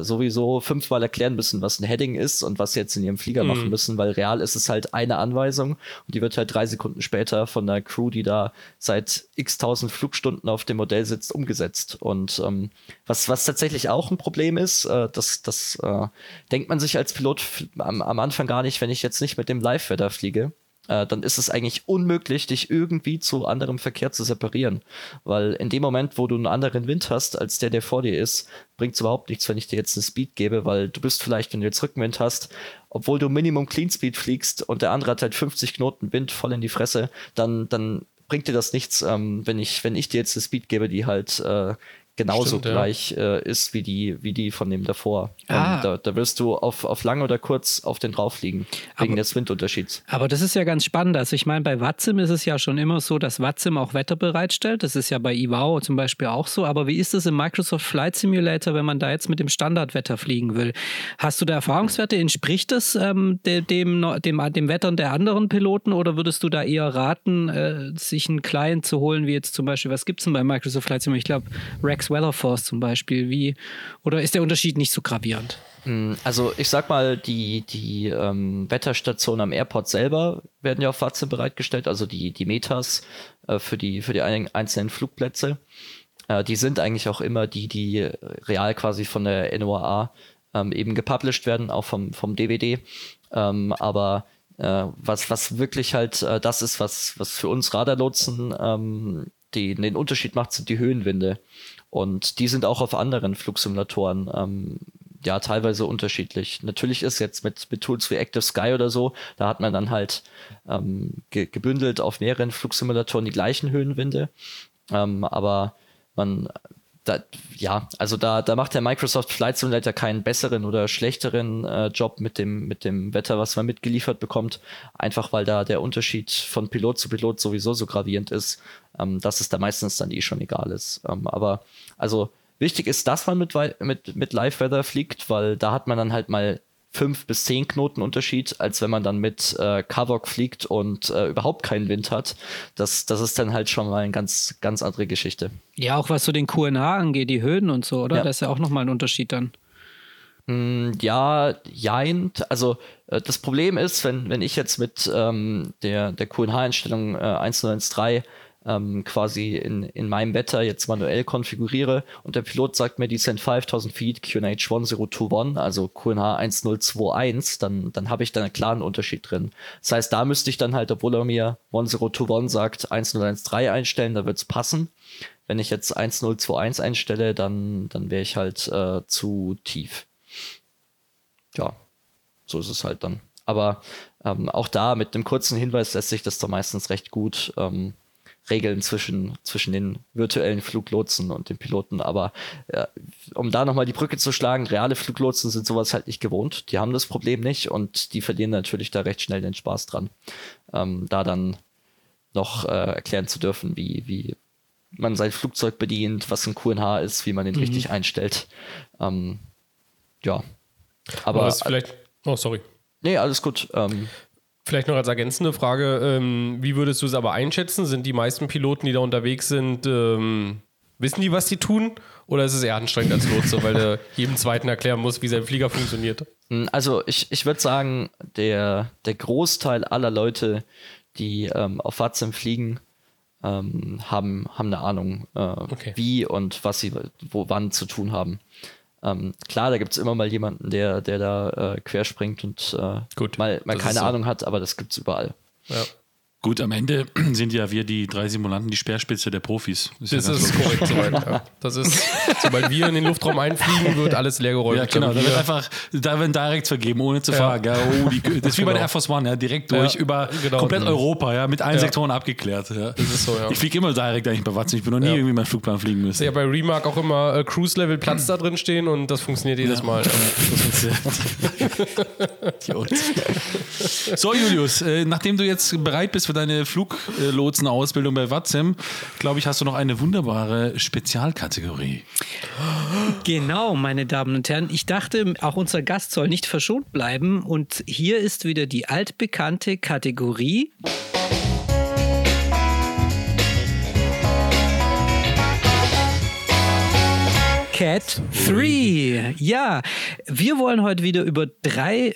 E: äh, sowieso fünfmal erklären müssen, was ein Heading ist und was sie jetzt in ihrem Flieger machen müssen, weil real ist es halt eine Anweisung und die wird halt drei Sekunden später von der Crew, die da seit x tausend Flugstunden auf dem Modell sitzt, umgesetzt. Und ähm, was, was tatsächlich auch ein Problem ist, äh, das, das äh, denkt man sich als Pilot am, am Anfang gar nicht, wenn ich jetzt nicht mit dem Live-Wetter fliege äh, dann ist es eigentlich unmöglich, dich irgendwie zu anderem Verkehr zu separieren. Weil in dem Moment, wo du einen anderen Wind hast, als der, der vor dir ist, bringt es überhaupt nichts, wenn ich dir jetzt eine Speed gebe, weil du bist vielleicht, wenn du jetzt Rückenwind hast, obwohl du Minimum Clean Speed fliegst und der andere hat halt 50 Knoten Wind voll in die Fresse, dann, dann bringt dir das nichts, ähm, wenn ich, wenn ich dir jetzt eine Speed gebe, die halt äh, genauso
B: Stimmt, ja.
E: gleich äh, ist wie die, wie die von dem davor.
A: Ah.
E: Ähm, da, da wirst du auf, auf lang oder kurz auf den drauf fliegen, wegen
A: Aber-
E: des Windunterschieds.
A: Aber das ist ja ganz spannend. Also ich meine, bei Watzim ist es ja schon immer so, dass Watzim auch Wetter bereitstellt. Das ist ja bei Iwao zum Beispiel auch so. Aber wie ist es im Microsoft Flight Simulator, wenn man da jetzt mit dem Standardwetter fliegen will? Hast du da Erfahrungswerte? Entspricht das ähm, de, dem, no- dem, dem Wettern der anderen Piloten oder würdest du da eher raten, äh, sich einen Client zu holen, wie jetzt zum Beispiel, was gibt es denn bei Microsoft Flight Simulator? Ich glaube, Rex Weatherforce zum Beispiel. Wie, oder ist der Unterschied nicht so gravierend?
E: Also ich sag mal, die, die ähm, Wetterstationen am Airport selber werden ja auf Fahrzeug bereitgestellt, also die, die Metas äh, für, die, für die ein, einzelnen Flugplätze. Äh, die sind eigentlich auch immer die, die real quasi von der NOAA ähm, eben gepublished werden, auch vom, vom DVD. Ähm, aber äh, was, was wirklich halt äh, das ist, was, was für uns Radarlotsen ähm, die, den Unterschied macht, sind die Höhenwinde. Und die sind auch auf anderen Flugsimulatoren ähm, ja teilweise unterschiedlich. Natürlich ist jetzt mit, mit Tools wie Active Sky oder so, da hat man dann halt ähm, ge gebündelt auf mehreren Flugsimulatoren die gleichen Höhenwinde. Ähm, aber man, da, ja, also da, da macht der Microsoft Flight Simulator keinen besseren oder schlechteren äh, Job mit dem, mit dem Wetter, was man mitgeliefert bekommt. Einfach weil da der Unterschied von Pilot zu Pilot sowieso so gravierend ist, ähm, dass es da meistens dann eh schon egal ist. Ähm, aber also wichtig ist, dass man mit, mit, mit Live Weather fliegt, weil da hat man dann halt mal fünf bis zehn Knoten Unterschied, als wenn man dann mit äh, Kavok fliegt und äh, überhaupt keinen Wind hat. Das, das ist dann halt schon mal eine ganz, ganz andere Geschichte.
A: Ja, auch was so den QNH angeht, die Höhen und so, oder?
E: Ja.
A: Das ist ja auch nochmal ein Unterschied dann.
E: Mm, Ja, jein. Also äh, das Problem ist, wenn, wenn ich jetzt mit ähm, der, der QNH-Einstellung äh, 1013 ähm, quasi in, in meinem Wetter jetzt manuell konfiguriere und der Pilot sagt mir, die sind 5000 Feet QNH 1021, also QNH 1021, dann, dann habe ich da einen klaren Unterschied drin. Das heißt, da müsste ich dann halt, obwohl er mir 1021 sagt, 1013 einstellen, da wird es passen. Wenn ich jetzt 1021 einstelle, dann, dann wäre ich halt äh, zu tief ja, so ist es halt dann. Aber ähm, auch da mit einem kurzen Hinweis lässt sich das doch meistens recht gut ähm, regeln zwischen, zwischen den virtuellen Fluglotsen und den Piloten. Aber äh, um da nochmal die Brücke zu schlagen, reale Fluglotsen sind sowas halt nicht gewohnt. Die haben das Problem nicht und die verlieren natürlich da recht schnell den Spaß dran, ähm, da dann noch äh, erklären zu dürfen, wie, wie man sein Flugzeug bedient, was ein QNH ist, wie man den richtig einstellt. Ähm, ja.
B: Aber
E: Aber
B: das ist vielleicht, oh, sorry.
E: Nee, alles gut. Ähm,
B: Vielleicht noch als ergänzende Frage, ähm, wie würdest du es aber einschätzen? Sind die meisten Piloten, die da unterwegs sind, ähm, wissen die, was die tun? Oder ist es eher anstrengend als Lotse, weil der jedem Zweiten erklären muss, wie sein Flieger funktioniert?
E: also ich, ich würde sagen, der, der Großteil aller Leute, die ähm, auf Watzim fliegen, ähm, haben, haben eine Ahnung, äh, wie und was sie wo wann zu tun haben. Ähm, klar, da gibt es immer mal jemanden, der, der da äh, querspringt und äh,
B: Gut,
E: mal, mal keine
B: so.
E: Ahnung hat, aber das gibt es überall.
B: Ja.
C: Gut, am Ende sind ja wir, die drei Simulanten, die Speerspitze der Profis.
B: Das
C: ja
B: ist korrekt. Ja. Das ist, sobald wir in den Luftraum einfliegen, wird alles leergeräumt.
C: Ja, genau. Da wird
B: wir-
C: einfach, da werden Directs vergeben, ohne zu fragen. Ja, oh, die, das ist wie bei der
B: Genau.
C: Air Force One, ja, direkt durch, über
B: genau.
C: komplett
B: Mhm.
C: Europa, ja, mit allen. Sektoren abgeklärt.
B: Ist so.
C: Ich fliege immer direkt eigentlich bei Watson. Ich bin noch nie irgendwie meinen Flugplan fliegen müssen.
B: ja bei Remark auch immer äh, Cruise-Level Platz da drin stehen und das funktioniert jedes Mal.
C: So, Julius, äh, nachdem du jetzt bereit bist für deine Fluglotsenausbildung bei Watzem, glaube ich, hast du noch eine wunderbare Spezialkategorie.
A: Genau, meine Damen und Herren. Ich dachte, auch unser Gast soll nicht verschont bleiben. Und hier ist wieder die altbekannte Kategorie. Cat 3. Ja, wir wollen heute wieder über drei,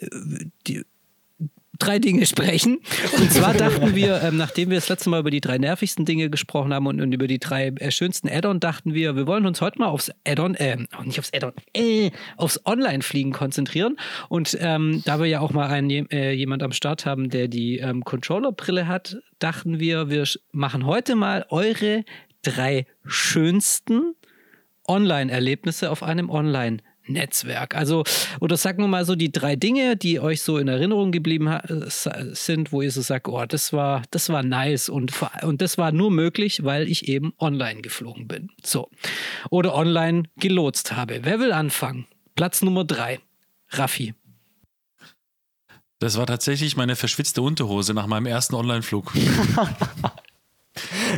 A: drei Dinge sprechen. Und zwar dachten wir, ähm, nachdem wir das letzte Mal über die drei nervigsten Dinge gesprochen haben und, und über die drei äh, schönsten Add-on, dachten wir, wir wollen uns heute mal aufs Add-on, äh, nicht aufs Add-on, äh, aufs Online-Fliegen konzentrieren. Und ähm, da wir ja auch mal einen, äh, jemand am Start haben, der die ähm, Controller-Brille hat, dachten wir, wir machen heute mal eure drei schönsten Online-Erlebnisse auf einem Online- Netzwerk. Also, oder sagen wir mal so die drei Dinge, die euch so in Erinnerung geblieben sind, wo ihr so sagt, oh, das war, das war nice und, und das war nur möglich, weil ich eben online geflogen bin. So. Oder online gelotst habe. Wer will anfangen? Platz Nummer drei. Raffi.
C: Das war tatsächlich meine verschwitzte Unterhose nach meinem ersten Online-Flug.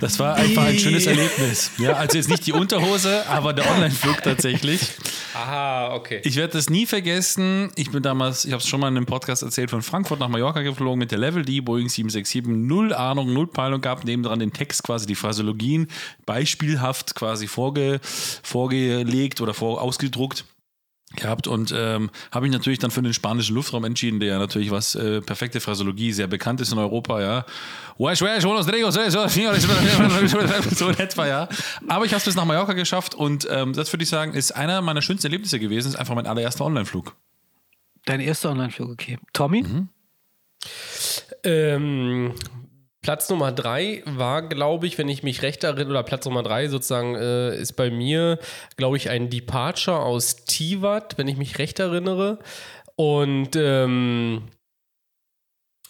C: Das war einfach ein schönes Erlebnis. Ja, also jetzt nicht die Unterhose, aber der Online-Flug tatsächlich.
B: Aha, okay.
C: Ich werde das nie vergessen. Ich bin damals, ich habe es schon mal in einem Podcast erzählt, von Frankfurt nach Mallorca geflogen mit der Level D, Boeing 767, null Ahnung, null Peilung gehabt, nebendran den Text quasi, die Phraseologien beispielhaft quasi vorge, vorgelegt oder vor, ausgedruckt gehabt und ähm, habe ich natürlich dann für den spanischen Luftraum entschieden, der ja natürlich was äh, perfekte Phrasologie sehr bekannt ist in Europa, ja. so in etwa, ja. Aber ich habe es bis nach Mallorca geschafft und ähm, das würde ich sagen, ist einer meiner schönsten Erlebnisse gewesen, ist einfach mein allererster Online-Flug.
A: Dein erster Online-Flug, okay. Tommy? Mhm.
B: Ähm, Platz Nummer drei war, glaube ich, wenn ich mich recht erinnere, oder Platz Nummer drei sozusagen äh, ist bei mir, glaube ich, ein Departure aus Tivat, wenn ich mich recht erinnere. Und ähm,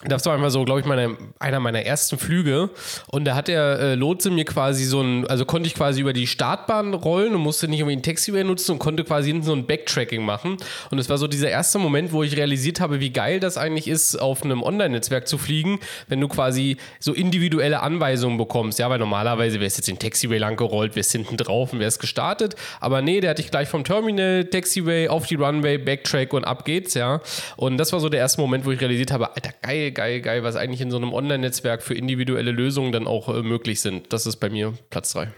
B: das war einfach so, glaube ich, meine, einer meiner ersten Flüge. Und da hat der äh, Lotse mir quasi so ein, also konnte ich quasi über die Startbahn rollen und musste nicht irgendwie einen Taxiway nutzen und konnte quasi hinten so ein Backtracking machen. Und es war so dieser erste Moment, wo ich realisiert habe, wie geil das eigentlich ist, auf einem Online-Netzwerk zu fliegen, wenn du quasi so individuelle Anweisungen bekommst. Ja, weil normalerweise wärst jetzt den Taxiway lang gerollt, wärst hinten drauf und wärst gestartet. Aber nee, der hatte ich gleich vom Terminal, Taxiway, auf die Runway, Backtrack und ab geht's, ja. Und das war so der erste Moment, wo ich realisiert habe, Alter, geil, geil, geil, was eigentlich in so einem Online-Netzwerk für individuelle Lösungen dann auch äh, möglich sind. Das ist bei mir Platz 3.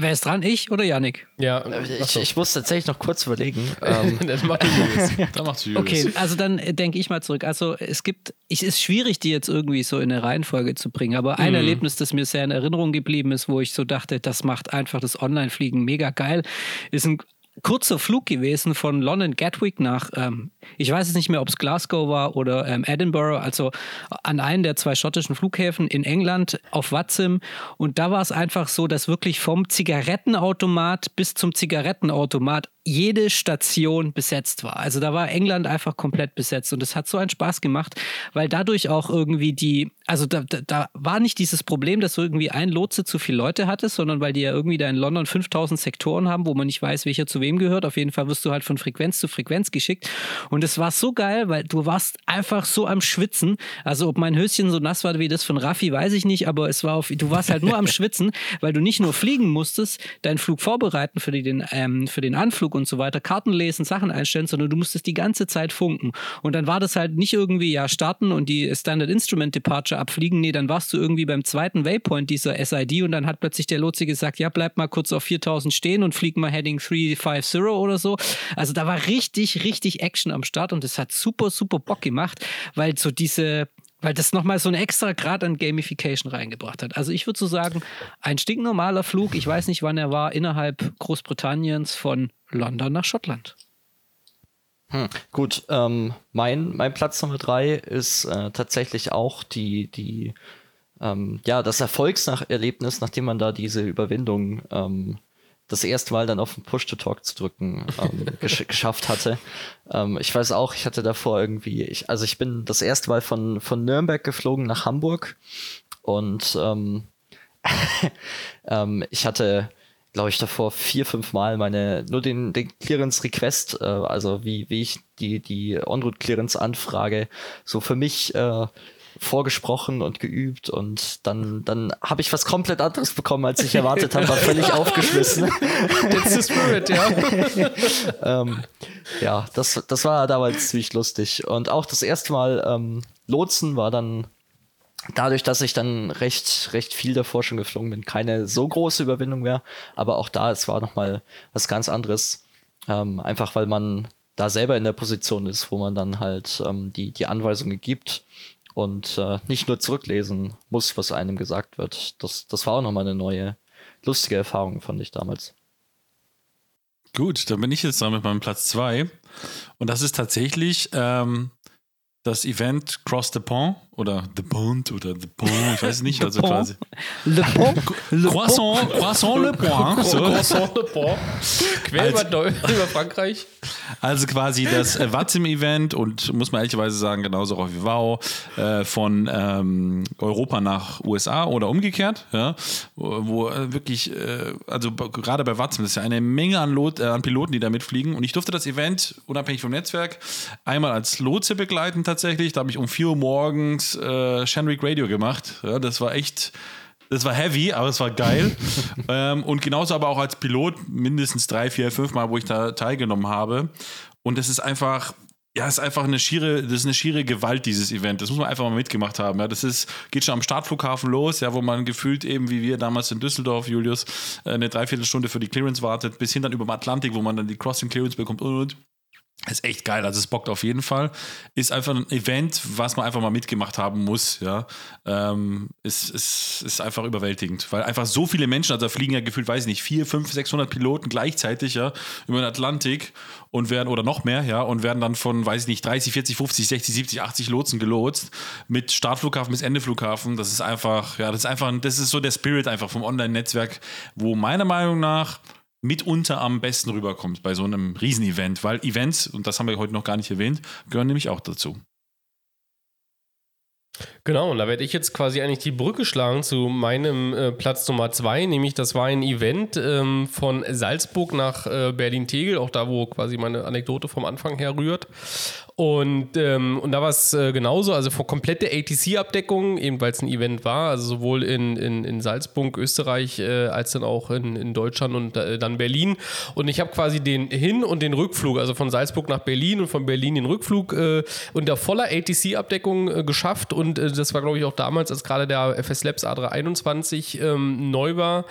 A: Wer ist dran? Ich oder Yannick?
E: Ja, ich, ich muss tatsächlich noch kurz überlegen. ähm.
A: dann macht dann macht Okay, also dann äh, denke ich mal zurück. Also es gibt, es ist schwierig, die jetzt irgendwie so in eine Reihenfolge zu bringen, aber ein mhm. Erlebnis, das mir sehr in Erinnerung geblieben ist, wo ich so dachte, das macht einfach das Online-Fliegen mega geil, ist ein kurzer Flug gewesen von London Gatwick nach, ähm, ich weiß es nicht mehr, ob es Glasgow war oder ähm, Edinburgh, also an einen der zwei schottischen Flughäfen in England auf Watzim. Und da war es einfach so, dass wirklich vom Zigarettenautomat bis zum Zigarettenautomat jede Station besetzt war. Also da war England einfach komplett besetzt und es hat so einen Spaß gemacht, weil dadurch auch irgendwie die, also da, da, da, war nicht dieses Problem, dass du irgendwie ein Lotse zu viele Leute hattest, sondern weil die ja irgendwie da in London 5000 Sektoren haben, wo man nicht weiß, welcher zu wem gehört. Auf jeden Fall wirst du halt von Frequenz zu Frequenz geschickt und es war so geil, weil du warst einfach so am Schwitzen. Also ob mein Höschen so nass war wie das von Raffi, weiß ich nicht, aber es war auf, du warst halt nur am Schwitzen, weil du nicht nur fliegen musstest, deinen Flug vorbereiten für den, ähm, für den Anflug und so weiter, Karten lesen, Sachen einstellen, sondern du musstest die ganze Zeit funken. Und dann war das halt nicht irgendwie, ja, starten und die Standard Instrument Departure abfliegen. Nee, dann warst du irgendwie beim zweiten Waypoint dieser SID und dann hat plötzlich der Lotse gesagt, ja, bleib mal kurz auf 4000 stehen und flieg mal Heading 350 oder so. Also da war richtig, richtig Action am Start und es hat super, super Bock gemacht, weil so diese, weil das nochmal so einen extra Grad an Gamification reingebracht hat. Also ich würde so sagen, ein stinknormaler Flug, ich weiß nicht, wann er war, innerhalb Großbritanniens von London nach Schottland.
E: Hm, gut, ähm, mein, mein Platz Nummer drei ist äh, tatsächlich auch die, die ähm, ja, das Erfolgserlebnis, nachdem man da diese Überwindung ähm, das erste Mal dann auf den Push-to-Talk zu drücken ähm, gesch geschafft hatte. Ähm, ich weiß auch, ich hatte davor irgendwie, ich, also ich bin das erste Mal von, von Nürnberg geflogen nach Hamburg und ähm, ähm, ich hatte, glaube ich, davor vier, fünf Mal meine, nur den, den Clearance-Request, äh, also wie, wie ich die, die On-Route-Clearance anfrage, so für mich äh, vorgesprochen und geübt und dann, dann habe ich was komplett anderes bekommen, als ich erwartet habe, war völlig aufgeschmissen.
B: That's the spirit, ja.
E: ähm, ja, das, das war damals ziemlich lustig. Und auch das erste Mal ähm, Lotsen war dann dadurch, dass ich dann recht, recht viel davor schon geflogen bin, keine so große Überwindung mehr. Aber auch da, es war nochmal was ganz anderes. Ähm, einfach weil man da selber in der Position ist, wo man dann halt ähm, die, die Anweisungen gibt und äh, nicht nur zurücklesen muss, was einem gesagt wird. Das, das war auch nochmal eine neue, lustige Erfahrung, fand ich damals.
C: Gut, dann bin ich jetzt dran mit meinem Platz 2. Und das ist tatsächlich ähm, das Event Cross the Pont oder The Pont oder The Pont, ich weiß nicht, also quasi.
A: Le Pont, Le
C: Croissant, Croissant Le Pont. So.
B: Croissant de Pont. Quer
C: Als-
B: über, über Frankreich.
C: Also quasi das äh, Watzim-Event und muss man ehrlicherweise sagen, genauso auch wie Wow, äh, von ähm, Europa nach USA oder umgekehrt, ja, wo, wo äh, wirklich, äh, also gerade bei Watzim, das ist ja eine Menge an, Lot, äh, an Piloten, die da mitfliegen und ich durfte das Event, unabhängig vom Netzwerk, einmal als Lotse begleiten tatsächlich, da habe ich um 4 Uhr morgens äh, Shenrik Radio gemacht, ja, das war echt... Das war heavy, aber es war geil. ähm, und genauso aber auch als Pilot mindestens drei, vier, fünf Mal, wo ich da teilgenommen habe. Und das ist einfach, ja, es ist einfach eine schiere, das ist eine schiere Gewalt, dieses Event. Das muss man einfach mal mitgemacht haben. Ja, das ist, geht schon am Startflughafen los, ja, wo man gefühlt eben, wie wir damals in Düsseldorf, Julius, äh, eine Dreiviertelstunde für die Clearance wartet, bis hin dann über dem Atlantik, wo man dann die Crossing Clearance bekommt und, und. Ist echt geil, also es bockt auf jeden Fall. Ist einfach ein Event, was man einfach mal mitgemacht haben muss, ja. Ähm, ist, ist, ist einfach überwältigend, weil einfach so viele Menschen, also da fliegen ja gefühlt, weiß ich nicht, 4, 5, 600 Piloten gleichzeitig, ja, über den Atlantik und werden, oder noch mehr, ja, und werden dann von, weiß ich nicht, 30, 40, 50, 60, 70, 80 Lotsen gelotst, mit Startflughafen bis Endeflughafen. Das ist einfach, ja, das ist einfach, das ist so der Spirit einfach vom Online-Netzwerk, wo meiner Meinung nach mitunter am besten rüberkommt bei so einem Riesenevent, weil Events, und das haben wir heute noch gar nicht erwähnt, gehören nämlich auch dazu.
B: Genau, und da werde ich jetzt quasi eigentlich die Brücke schlagen zu meinem äh, Platz Nummer zwei, nämlich das war ein Event ähm, von Salzburg nach äh, Berlin-Tegel, auch da, wo quasi meine Anekdote vom Anfang her rührt. Und, ähm, und da war es äh, genauso, also vor komplette ATC-Abdeckung, eben weil es ein Event war, also sowohl in, in, in Salzburg, Österreich, äh, als dann auch in, in Deutschland und äh, dann Berlin. Und ich habe quasi den Hin- und den Rückflug, also von Salzburg nach Berlin und von Berlin den Rückflug äh, unter voller ATC-Abdeckung äh, geschafft. Und äh, das war, glaube ich, auch damals, als gerade der FS Labs A321 ähm, neu war.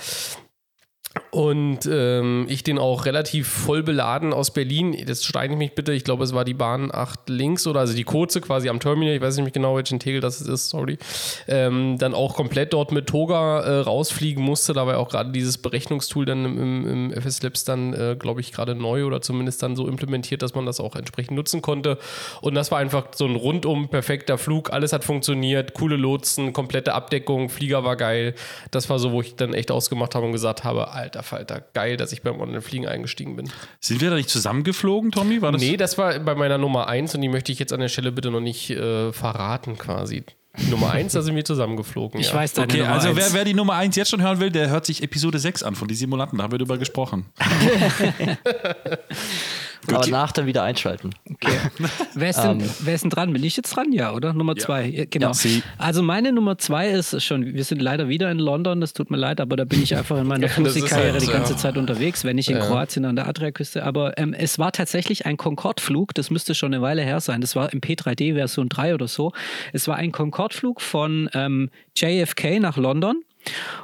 B: Und ähm, ich den auch relativ voll beladen aus Berlin, das steige ich mich bitte, ich glaube, es war die Bahn 8 links oder also die kurze quasi am Terminal, ich weiß nicht mehr genau, welchen Tegel das ist, sorry. Ähm, dann auch komplett dort mit Toga äh, rausfliegen musste. Da war ja auch gerade dieses Berechnungstool dann im, im, im FS Labs dann, äh, glaube ich, gerade neu oder zumindest dann so implementiert, dass man das auch entsprechend nutzen konnte. Und das war einfach so ein rundum perfekter Flug. Alles hat funktioniert, coole Lotsen, komplette Abdeckung, Flieger war geil. Das war so, wo ich dann echt ausgemacht habe und gesagt habe, alter Falter, geil, dass ich beim Online-Fliegen eingestiegen bin.
C: Sind wir da nicht zusammengeflogen, Tommy? War das?
B: Nee, das war bei meiner Nummer 1 und die möchte ich jetzt an der Stelle bitte noch nicht äh, verraten quasi. Nummer 1, da sind wir zusammengeflogen.
A: Ich
B: ja.
A: weiß deine
C: Okay,
A: Nummer
C: also wer, wer die Nummer 1 jetzt schon hören will, der hört sich Episode 6 an von die Simulanten, da haben wir drüber gesprochen.
E: Aber nach dann wieder einschalten.
A: Wer ist, denn, wer ist denn dran? Bin ich jetzt dran? Ja, oder? Nummer zwei. Ja, genau.
C: Ja,
A: also meine Nummer zwei ist schon, wir sind leider wieder in London, das tut mir leid, aber da bin ich einfach in meiner Flugkarriere
B: halt,
A: die ganze
B: ja.
A: Zeit unterwegs, wenn nicht in
B: Ja.
A: Kroatien an der Adriaküste. Aber ähm, es war tatsächlich ein Concorde-Flug, das müsste schon eine Weile her sein. Das war im P3D Version 3 oder so. Es war ein Concorde-Flug von ähm, JFK nach London.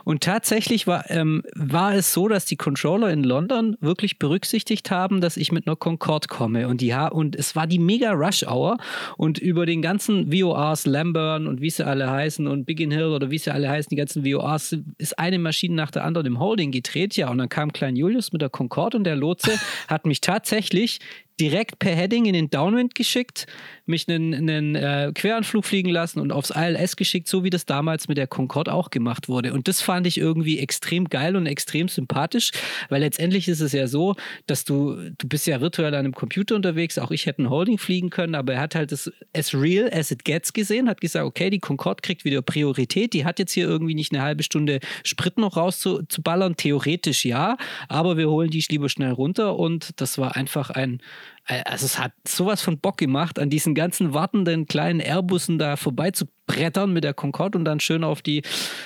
A: Und tatsächlich war, ähm, war es so, dass die Controller in London wirklich berücksichtigt haben, dass ich mit einer Concorde komme. Und, die, und es war die mega Rush Hour. Und über den ganzen VORs, Lamburn und wie sie alle heißen und Biggin Hill oder wie sie alle heißen, die ganzen VORs, ist eine Maschine nach der anderen im Holding gedreht. Ja, und dann kam Klein Julius mit der Concorde und der Lotse hat mich tatsächlich direkt per Heading in den Downwind geschickt, mich einen, einen äh, Queranflug fliegen lassen und aufs ILS geschickt, so wie das damals mit der Concorde auch gemacht wurde. Und das fand ich irgendwie extrem geil und extrem sympathisch, weil letztendlich ist es ja so, dass du, du bist ja virtuell an einem Computer unterwegs, auch ich hätte ein Holding fliegen können, aber er hat halt das as real as it gets gesehen, hat gesagt, okay, die Concorde kriegt wieder Priorität, die hat jetzt hier irgendwie nicht eine halbe Stunde Sprit noch rauszuballern, theoretisch ja, aber wir holen die lieber schnell runter. Und das war einfach ein also es hat sowas von Bock gemacht, an diesen ganzen wartenden kleinen Airbussen da vorbei zu brettern mit der Concorde und dann schön auf die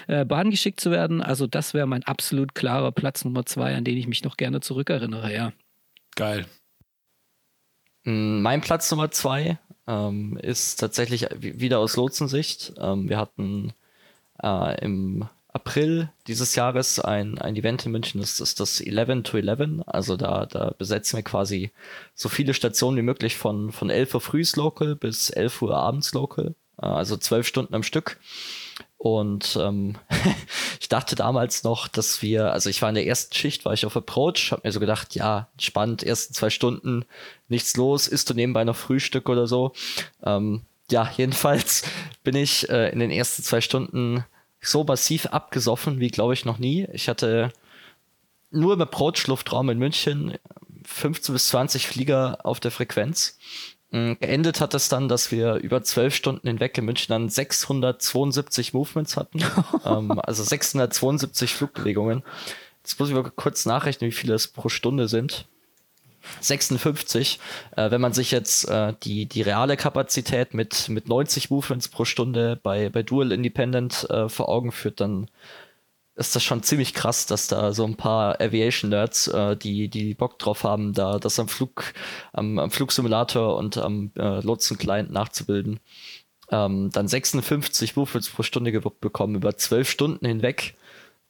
A: äh, Bahn geschickt zu werden. Also das wäre mein absolut klarer Platz Nummer zwei, an den ich mich noch gerne zurückerinnere, ja.
C: Geil.
E: Mm, Mein Platz Nummer zwei ähm, ist tatsächlich wi- wieder aus Lotsensicht. Ähm, wir hatten äh, im April dieses Jahres ein, ein Event in München, das ist das 11 to 11. Also da, da besetzen wir quasi so viele Stationen wie möglich von, von 11 Uhr frühs Local bis 11 Uhr abends Local. Äh, also zwölf Stunden am Stück. Und ähm, ich dachte damals noch, dass wir, also ich war in der ersten Schicht, war ich auf Approach, habe mir so gedacht, ja, spannend, ersten zwei Stunden, nichts los, isst du nebenbei noch Frühstück oder so. Ähm, ja, jedenfalls bin ich äh, in den ersten zwei Stunden so massiv abgesoffen wie, glaube ich, noch nie. Ich hatte nur im Approach-Luftraum in München 15 bis 20 Flieger auf der Frequenz. Mm, Geendet hat es dann, dass wir über zwölf Stunden hinweg in München dann 672 Movements hatten. ähm, also 672 Flugbewegungen. Jetzt muss ich mal kurz nachrechnen, wie viele es pro Stunde sind. 56. Äh, wenn man sich jetzt äh, die, die reale Kapazität mit, mit 90 Movements pro Stunde bei, bei Dual Independent äh, vor Augen führt, dann ist das schon ziemlich krass, dass da so ein paar Aviation-Nerds, äh, die, die Bock drauf haben, da das am Flug, am, am Flugsimulator und am äh, Lotsen-Client nachzubilden. Ähm, dann 56 Movements pro Stunde ge- bekommen über zwölf Stunden hinweg.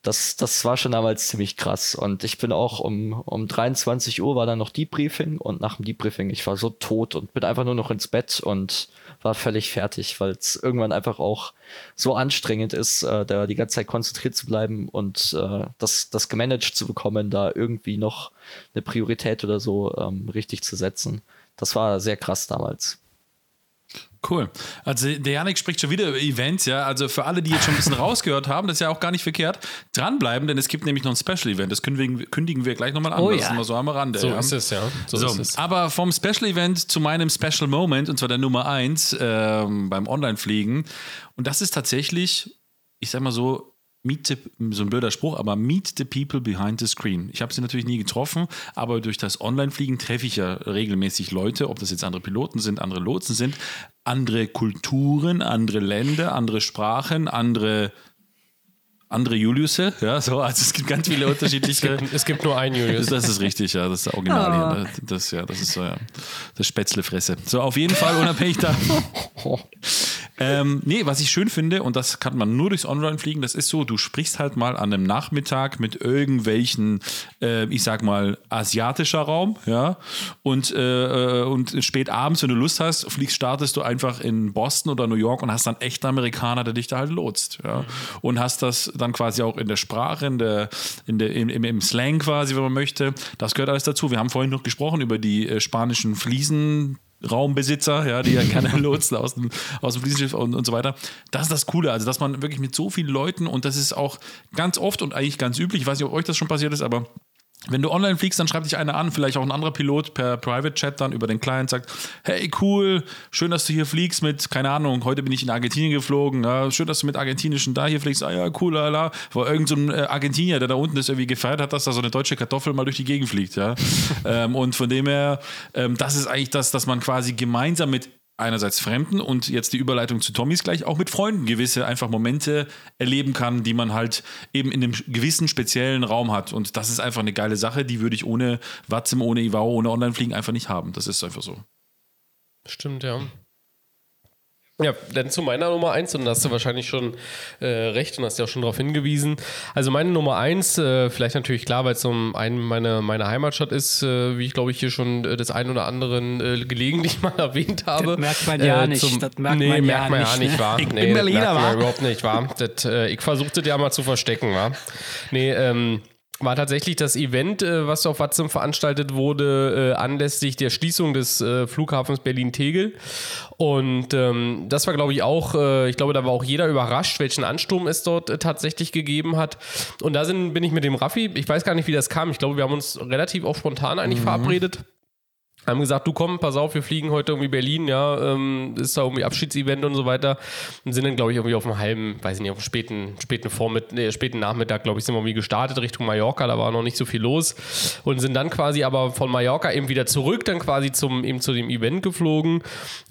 E: Das, das war schon damals ziemlich krass. Und ich bin auch um, um 23 Uhr war dann noch Debriefing und nach dem Debriefing, ich war so tot und bin einfach nur noch ins Bett und war völlig fertig, weil es irgendwann einfach auch so anstrengend ist, äh, da die ganze Zeit konzentriert zu bleiben und äh, das, das gemanagt zu bekommen, da irgendwie noch eine Priorität oder so ähm, richtig zu setzen. Das war sehr krass damals.
C: Cool. Also der Janik spricht schon wieder über Events, ja. Also für alle, die jetzt schon ein bisschen rausgehört haben, das ist ja auch gar nicht verkehrt, dranbleiben, denn es gibt nämlich noch ein Special-Event. Das kündigen, wir- kündigen wir gleich nochmal an.
A: Oh
C: das
A: ja.
C: ist immer so am Rande.
B: So
C: ja.
B: ist es, ja. So,
C: So,
B: ist es.
C: aber vom Special Event zu meinem Special Moment, und zwar der Nummer eins ähm, beim Online-Fliegen. Und das ist tatsächlich, ich sag mal so, meet the, so ein blöder Spruch, aber meet the people behind the screen. Ich habe sie natürlich nie getroffen, aber durch das Online-Fliegen treffe ich ja regelmäßig Leute, ob das jetzt andere Piloten sind, andere Lotsen sind, andere Kulturen, andere Länder, andere Sprachen, andere andere Juliusse, ja, so, also es gibt ganz viele unterschiedliche.
B: Es gibt nur einen Julius.
C: Das ist richtig, ja, das ist der Original hier. ne? Das, ja, das ist so, ja, das Spätzlefresse. So, auf jeden Fall unabhängig davon. ähm, nee, was ich schön finde, und das kann man nur durchs Online-Fliegen, das ist so, du sprichst halt mal an einem Nachmittag mit irgendwelchen, äh, ich sag mal, asiatischer Raum, ja, und, äh, und spät abends, wenn du Lust hast, fliegst, startest du einfach in Boston oder New York und hast dann echten Amerikaner, der dich da halt lotst, ja, und hast das dann quasi auch in der Sprache, in der, in der, im, im, im Slang quasi, wenn man möchte. Das gehört alles dazu. Wir haben vorhin noch gesprochen über die äh, spanischen Fliesen. Raumbesitzer, ja, die ja gerne lotsen aus dem, aus dem Fliesenschiff und, und so weiter. Das ist das Coole, also dass man wirklich mit so vielen Leuten und das ist auch ganz oft und eigentlich ganz üblich, ich weiß nicht, ob euch das schon passiert ist, aber wenn du online fliegst, dann schreibt dich einer an, vielleicht auch ein anderer Pilot per Private Chat dann über den Client sagt, hey cool, schön, dass du hier fliegst mit, keine Ahnung, heute bin ich in Argentinien geflogen, ja, schön, dass du mit argentinischen da hier fliegst, ah ja, cool, lala. War irgend so ein äh, Argentinier, der da unten ist irgendwie gefeiert hat, dass da so eine deutsche Kartoffel mal durch die Gegend fliegt, ja. ähm, und von dem her, ähm, das ist eigentlich das, dass man quasi gemeinsam mit einerseits Fremden und jetzt die Überleitung zu Tommys gleich auch mit Freunden gewisse einfach Momente erleben kann, die man halt eben in einem gewissen speziellen Raum hat. Und das ist einfach eine geile Sache, die würde ich ohne Watzim, ohne Ivao, ohne Online-Fliegen einfach nicht haben. Das ist einfach so.
B: Stimmt, ja. Ja, dann zu meiner Nummer eins und da hast du wahrscheinlich schon äh, recht und hast ja auch schon darauf hingewiesen. Also meine Nummer eins, äh, vielleicht natürlich klar, weil es um einen meine, meine Heimatstadt ist, äh, wie ich glaube ich hier schon äh, des einen oder anderen äh, gelegentlich mal erwähnt habe.
A: Das merkt man ja nicht.
B: Zum,
A: Das merkt
B: nee,
A: man ja
B: merkt man ja
A: nicht,
B: nicht,
A: ne?
B: wahr?
C: Ich bin
B: nee, das
C: Berliner,
B: merkt man
C: wa?
B: überhaupt nicht, wahr? Das, äh, ich versuchte ja mal zu verstecken, war. Nee, ähm, war tatsächlich das Event, äh, was auf Watson veranstaltet wurde, äh, anlässlich der Schließung des äh, Flughafens Berlin-Tegel. Und ähm, das war, glaube ich, auch, äh, ich glaube, da war auch jeder überrascht, welchen Ansturm es dort äh, tatsächlich gegeben hat. Und da sind, bin ich mit dem Raffi, ich weiß gar nicht, wie das kam, ich glaube, wir haben uns relativ auch spontan eigentlich verabredet. Haben gesagt, du komm, pass auf, wir fliegen heute irgendwie Berlin, ja, ähm, ist da irgendwie Abschiedsevent und so weiter. Und sind dann, glaube ich, irgendwie auf einem halben, weiß ich nicht, auf einem späten, späten Vormittag, nee, späten Nachmittag, glaube ich, sind wir irgendwie gestartet Richtung Mallorca, da war noch nicht so viel los. Und sind dann quasi aber von Mallorca eben wieder zurück, dann quasi zum, eben zu dem Event geflogen.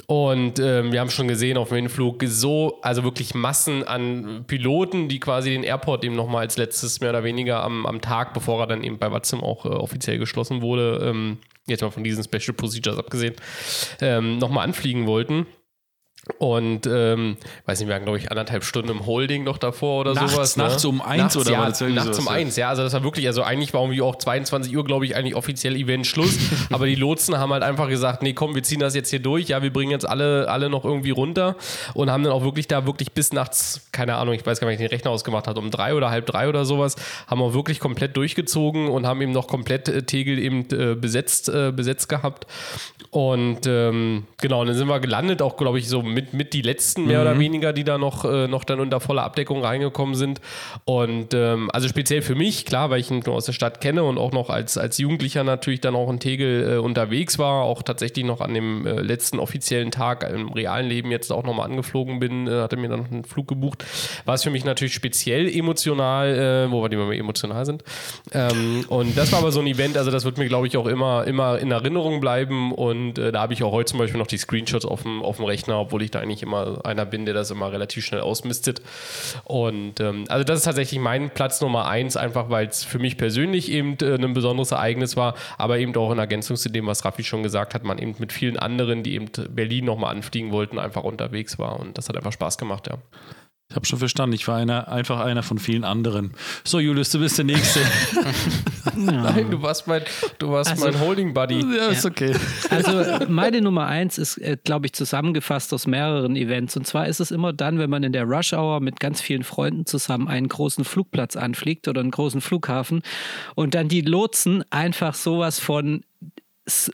B: Und ähm, wir haben schon gesehen auf dem Hinflug so, also wirklich Massen an Piloten, die quasi den Airport eben nochmal als letztes mehr oder weniger am, am Tag, bevor er dann eben bei Watzim auch äh, offiziell geschlossen wurde, ähm, jetzt mal von diesen Special Procedures abgesehen, ähm, nochmal anfliegen wollten. Und ähm, weiß nicht, wir waren, glaube ich, anderthalb Stunden im Holding noch davor oder
C: Nachts,
B: sowas. Ne?
C: nachts um eins
B: nachts,
C: oder
B: ja,
C: irgendwie
B: Nachts um eins, ja. Also das war wirklich, also eigentlich war irgendwie auch 22 Uhr, glaube ich, eigentlich offiziell Event Schluss. aber die Lotsen haben halt einfach gesagt, nee, komm, wir ziehen das jetzt hier durch. Ja, wir bringen jetzt alle, alle noch irgendwie runter und haben dann auch wirklich da wirklich bis nachts, keine Ahnung, ich weiß gar nicht, wie ich den Rechner ausgemacht hat, um drei oder halb drei oder sowas, haben wir wirklich komplett durchgezogen und haben eben noch komplett äh, Tegel eben äh, besetzt, äh, besetzt gehabt. Und ähm, genau, und dann sind wir gelandet, auch glaube ich so mit, mit die letzten mehr oder weniger, die da noch, äh, noch dann unter voller Abdeckung reingekommen sind. Und ähm, also speziell für mich, klar, weil ich ihn nur aus der Stadt kenne und auch noch als, als Jugendlicher natürlich dann auch in Tegel äh, unterwegs war, auch tatsächlich noch an dem äh, letzten offiziellen Tag im realen Leben jetzt auch nochmal angeflogen bin, äh, hatte mir dann noch einen Flug gebucht, war es für mich natürlich speziell emotional, äh, wo wir die mal emotional sind. Ähm, und das war aber so ein Event, also das wird mir, glaube ich, auch immer, immer in Erinnerung bleiben. Und äh, da habe ich auch heute zum Beispiel noch die Screenshots auf dem, auf dem Rechner, obwohl ich da eigentlich immer einer bin, der das immer relativ schnell ausmistet. Und ähm, also das ist tatsächlich mein Platz Nummer eins, einfach weil es für mich persönlich eben äh, ein besonderes Ereignis war, aber eben auch in Ergänzung zu dem, was Raffi schon gesagt hat, man eben mit vielen anderen, die eben Berlin nochmal anfliegen wollten, einfach unterwegs war. Und das hat einfach Spaß gemacht, ja.
C: Ich habe schon verstanden, ich war einer, einfach einer von vielen anderen. So, Julius, du bist der Nächste.
B: Nein, du warst mein, du warst
A: Also-
B: mein Holding Buddy.
C: ja, ist okay.
A: Also meine Nummer eins ist, äh, glaube ich, zusammengefasst aus mehreren Events. Und zwar ist es immer dann, wenn man in der Rush Hour mit ganz vielen Freunden zusammen einen großen Flugplatz anfliegt oder einen großen Flughafen und dann die Lotsen einfach sowas von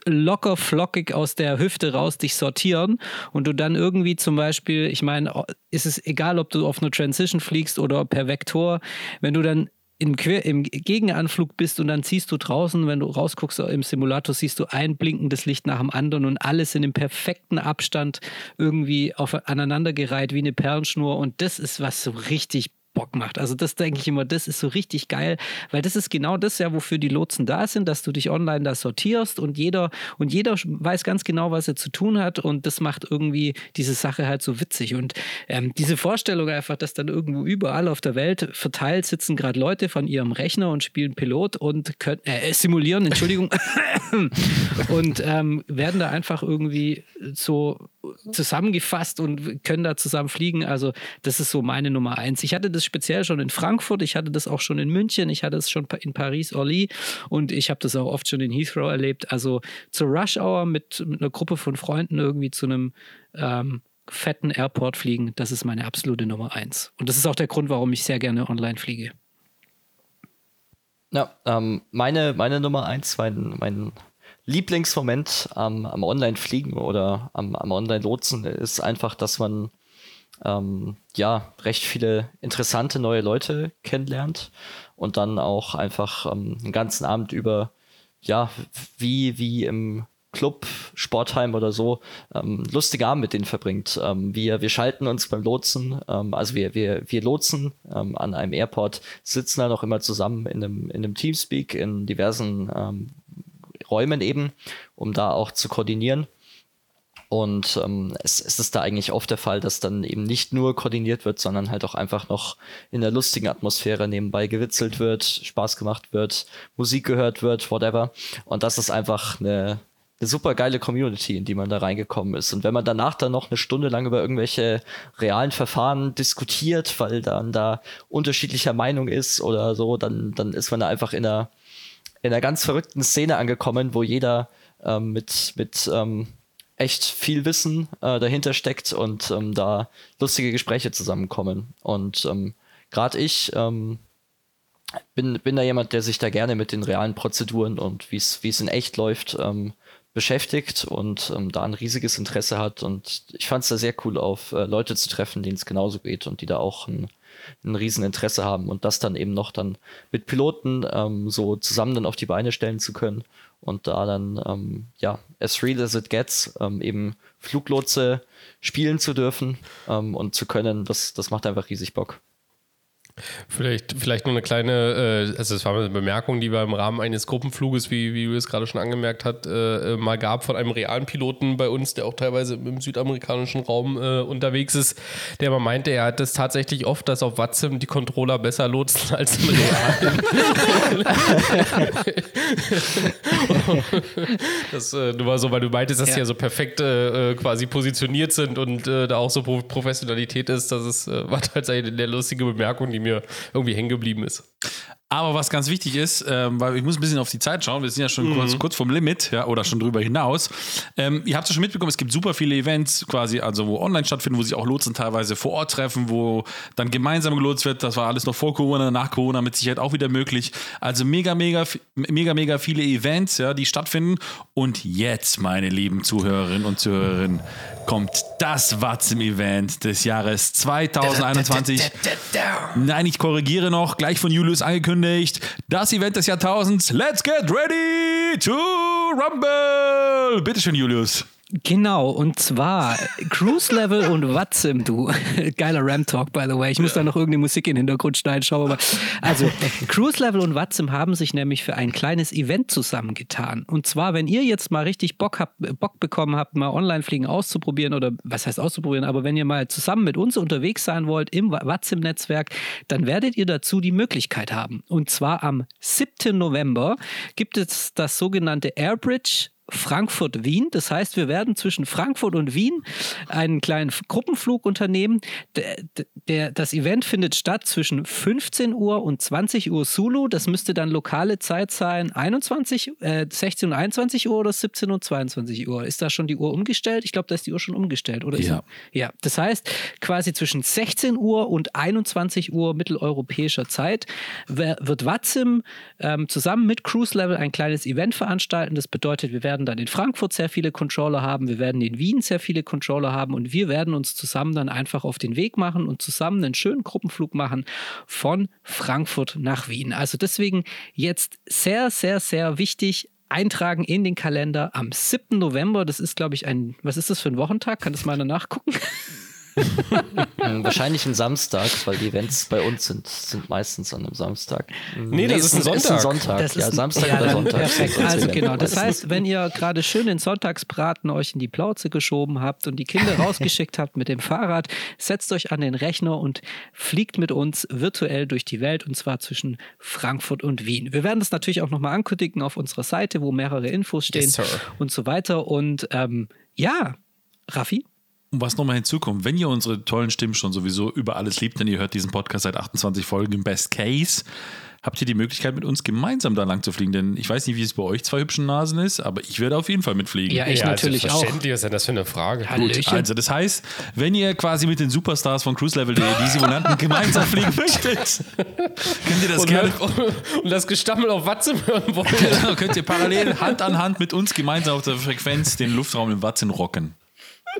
A: locker flockig aus der Hüfte raus dich sortieren und du dann irgendwie zum Beispiel, ich meine, ist es egal, ob du auf einer Transition fliegst oder per Vektor, wenn du dann im, Quer im Gegenanflug bist und dann ziehst du draußen, wenn du rausguckst im Simulator, siehst du ein blinkendes Licht nach dem anderen und alles in dem perfekten Abstand irgendwie auf, aneinandergereiht wie eine Perlenschnur und das ist was so richtig Bock macht. Also das denke ich immer, das ist so richtig geil, weil das ist genau das ja, wofür die Lotsen da sind, dass du dich online da sortierst und jeder und jeder weiß ganz genau, was er zu tun hat und das macht irgendwie diese Sache halt so witzig und ähm, diese Vorstellung einfach, dass dann irgendwo überall auf der Welt verteilt sitzen gerade Leute von ihrem Rechner und spielen Pilot und können äh, simulieren, Entschuldigung, und ähm, werden da einfach irgendwie so zusammengefasst und können da zusammen fliegen. Also das ist so meine Nummer eins. Ich hatte das speziell schon in Frankfurt, ich hatte das auch schon in München, ich hatte es schon in Paris, Orly und ich habe das auch oft schon in Heathrow erlebt. Also zur Rush Hour mit, mit einer Gruppe von Freunden irgendwie zu einem ähm, fetten Airport fliegen, das ist meine absolute Nummer eins. Und das ist auch der Grund, warum ich sehr gerne online fliege.
E: Ja, ähm, meine, meine Nummer eins, mein, mein Lieblingsmoment am, am Online-Fliegen oder am, am Online-Lotsen ist einfach, dass man ähm, ja recht viele interessante neue Leute kennenlernt und dann auch einfach ähm, den ganzen Abend über, ja, wie, wie im Club, Sportheim oder so, ähm, lustige Abend mit denen verbringt. Ähm, wir, wir schalten uns beim Lotsen, ähm, also wir, wir, wir lotsen ähm, an einem Airport, sitzen dann auch immer zusammen in einem, in einem Teamspeak in diversen ähm, Räumen eben, um da auch zu koordinieren. Und ähm, es, es ist da eigentlich oft der Fall, dass dann eben nicht nur koordiniert wird, sondern halt auch einfach noch in der lustigen Atmosphäre nebenbei gewitzelt wird, Spaß gemacht wird, Musik gehört wird, whatever. Und das ist einfach eine, eine super geile Community, in die man da reingekommen ist. Und wenn man danach dann noch eine Stunde lang über irgendwelche realen Verfahren diskutiert, weil dann da unterschiedlicher Meinung ist oder so, dann, dann ist man da einfach in einer, in einer ganz verrückten Szene angekommen, wo jeder ähm, mit, mit ähm, echt viel Wissen äh, dahinter steckt und ähm, da lustige Gespräche zusammenkommen. Und ähm, gerade ich ähm, bin, bin da jemand, der sich da gerne mit den realen Prozeduren und wie es in echt läuft, ähm, beschäftigt und ähm, da ein riesiges Interesse hat. Und ich fand es da sehr cool, auf äh, Leute zu treffen, denen es genauso geht und die da auch ein, ein Rieseninteresse haben und das dann eben noch dann mit Piloten ähm, so zusammen dann auf die Beine stellen zu können und da dann, ähm, ja, as real as it gets, ähm, eben Fluglotse spielen zu dürfen ähm, und zu können, das, das macht einfach riesig Bock.
B: Vielleicht, vielleicht nur eine kleine, äh, also es war eine Bemerkung, die wir im Rahmen eines Gruppenfluges, wie, wie du es gerade schon angemerkt hast, äh, äh, mal gab von einem realen Piloten bei uns, der auch teilweise im südamerikanischen Raum unterwegs ist, der mal meinte, er hat es tatsächlich oft, dass auf WhatsApp die Controller besser lotsen als im realen. das nur mal so, weil du meintest, dass
A: Ja.
B: die ja so perfekt quasi positioniert sind und da auch so Pro Professionalität ist, das ist, war tatsächlich eine lustige Bemerkung, die mir irgendwie hängen geblieben ist.
C: Aber was ganz wichtig ist, ähm, weil ich muss ein bisschen auf die Zeit schauen, wir sind ja schon kurz, kurz vom Limit, ja, oder schon drüber hinaus. Ähm, ihr habt es schon mitbekommen, es gibt super viele Events quasi, also wo online stattfinden, wo sich auch Lotsen teilweise vor Ort treffen, wo dann gemeinsam gelotst wird. Das war alles noch vor Corona, nach Corona mit Sicherheit auch wieder möglich. Also mega, mega, mega, mega viele Events, ja, die stattfinden. Und jetzt, meine lieben Zuhörerinnen und Zuhörerinnen, kommt das Watzim-Event des Jahres 2021. Nein, ich korrigiere noch, gleich von Julius angekündigt. Das Event des Jahrtausends. Let's get ready to rumble. Bitteschön, Julius.
A: Genau, und zwar Cruise Level und Watzim, du. Geiler Ram Talk, by the way. Ich muss da noch irgendeine Musik in den Hintergrund schneiden, schau mal. Also, Cruise Level und Watzim haben sich nämlich für ein kleines Event zusammengetan. Und zwar, wenn ihr jetzt mal richtig Bock, habt, Bock bekommen habt, mal Online-Fliegen auszuprobieren oder was heißt auszuprobieren, aber wenn ihr mal zusammen mit uns unterwegs sein wollt im Watzim-Netzwerk, dann werdet ihr dazu die Möglichkeit haben. Und zwar am 7. November gibt es das sogenannte Airbridge Frankfurt-Wien. Das heißt, wir werden zwischen Frankfurt und Wien einen kleinen Gruppenflug unternehmen. Der, der, das Event findet statt zwischen 15 Uhr und 20 Uhr Zulu. Das müsste dann lokale Zeit sein, 21, äh, 16 und 21 Uhr oder 17 und 22 Uhr. Ist da schon die Uhr umgestellt? Ich glaube, da ist die Uhr schon umgestellt, oder?
C: Ja.
A: ja, das heißt, quasi zwischen 16 Uhr und 21 Uhr mitteleuropäischer Zeit wird Watzim ähm, zusammen mit Cruise Level ein kleines Event veranstalten. Das bedeutet, wir werden dann in Frankfurt sehr viele Controller haben, wir werden in Wien sehr viele Controller haben und wir werden uns zusammen dann einfach auf den Weg machen und zusammen einen schönen Gruppenflug machen von Frankfurt nach Wien. Also deswegen jetzt sehr, sehr, sehr wichtig, eintragen in den Kalender am 7. November. Das ist, glaube ich, ein, was ist das für ein Wochentag? Kann das mal nachgucken?
E: Hm, Wahrscheinlich ein Samstag, weil die Events bei uns sind, sind meistens an einem Samstag. Hm,
B: Nee, das ist ein
E: Ist ein
B: Sonntag.
E: Sonntag.
A: Das
E: ja,
A: ist ein-
E: Samstag
A: ja,
E: oder Sonntag.
A: Perfekt. Also genau. Das heißt, wenn ihr gerade schön den Sonntagsbraten euch in die Plauze geschoben habt und die Kinder rausgeschickt habt mit dem Fahrrad, setzt euch an den Rechner und fliegt mit uns virtuell durch die Welt und zwar zwischen Frankfurt und Wien. Wir werden das natürlich auch nochmal ankündigen auf unserer Seite, wo mehrere Infos stehen
B: Yes,
A: und so weiter. Und ähm, ja, Raffi?
C: Und was nochmal hinzukommt, wenn ihr unsere tollen Stimmen schon sowieso über alles liebt, denn ihr hört diesen Podcast seit 28 Folgen im Best Case, habt ihr die Möglichkeit, mit uns gemeinsam da lang zu fliegen. Denn ich weiß nicht, wie es bei euch zwei hübschen Nasen ist, aber ich werde auf jeden Fall mitfliegen.
A: Ja, ich natürlich auch.
B: selbstverständlich, Was ist denn das für eine Frage?
C: Gut, also das heißt, wenn ihr quasi mit den Superstars von cruiselevel.de, die Simulanten gemeinsam fliegen möchtet, könnt ihr das
B: Und,
C: gerne
B: und das Gestammel auf Watzim hören wollen.
C: Genau, könnt ihr parallel Hand an Hand mit uns gemeinsam auf der Frequenz den Luftraum im Watzen rocken.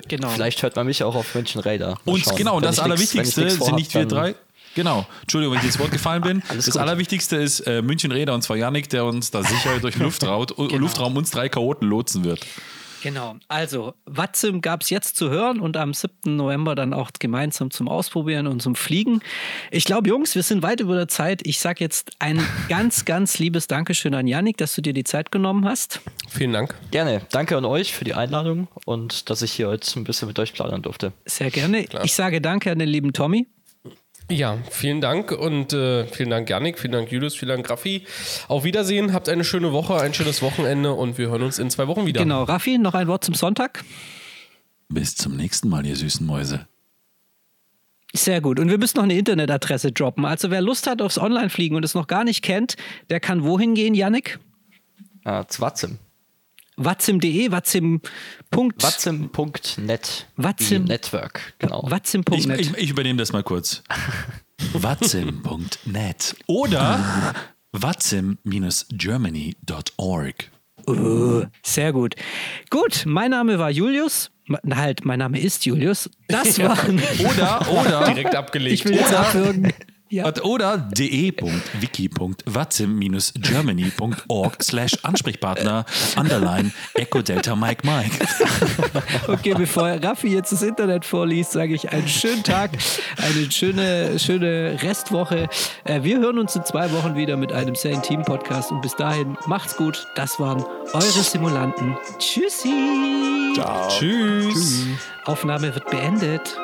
A: Genau.
E: Vielleicht hört man mich auch auf München Radar. Mal
C: Und
E: schauen.
C: genau, und das Allerwichtigste sind nicht wir drei. Genau, Entschuldigung, wenn ich ins Wort gefallen bin.
E: Alles
C: das
E: gut.
C: Allerwichtigste ist äh, München Räder und zwar Yannick, der uns da sicher durch Luftraum, Luftraum uns drei Chaoten lotsen wird.
A: Genau, also Watzim gab es jetzt zu hören und am 7. November dann auch gemeinsam zum Ausprobieren und zum Fliegen. Ich glaube, Jungs, wir sind weit über der Zeit. Ich sage jetzt ein ganz, ganz liebes Dankeschön an Yannick, dass du dir die Zeit genommen hast.
B: Vielen Dank.
E: Gerne. Danke an euch für die Einladung und dass ich hier heute ein bisschen mit euch plaudern durfte.
A: Sehr gerne. Ich sage danke an den lieben Tommy.
B: Ja, vielen Dank und äh, vielen Dank, Janik, vielen Dank, Julius, vielen Dank, Raffi. Auf Wiedersehen, habt eine schöne Woche, ein schönes Wochenende und wir hören uns in zwei Wochen wieder.
A: Genau, Raffi, noch ein Wort zum Sonntag.
C: Bis zum nächsten Mal, ihr süßen Mäuse.
A: Sehr gut. Und wir müssen noch eine Internetadresse droppen. Also wer Lust hat aufs Online-Fliegen und es noch gar nicht kennt, der kann wohin gehen, Yannick?
E: Äh, zu Watzim.
A: Watzim.de, Watzim.
E: Watzim.net.
A: Watzim-
E: Network, genau.
C: Ich,
A: Watzim.net.
C: ich, ich übernehme das mal kurz. Watzim.net oder watzim-germany.org.
A: Uh, sehr gut. Gut, mein Name war Julius. Halt, mein Name ist Julius. Das waren.
C: Oder, oder,
B: Direkt abgelegt.
A: Ich will jetzt abwürgen. Ja.
C: oder de.wiki.watzim-germany.org slash Ansprechpartner underline Echo Delta Mike Mike.
A: Okay, bevor Raffi jetzt das Internet vorliest, sage ich einen schönen Tag, eine schöne, schöne Restwoche. Äh, Wir hören uns in zwei Wochen wieder mit einem sehr intimen Podcast und bis dahin macht's gut. Das waren eure Simulanten. Tschüssi.
B: Tschüss.
A: Aufnahme wird beendet.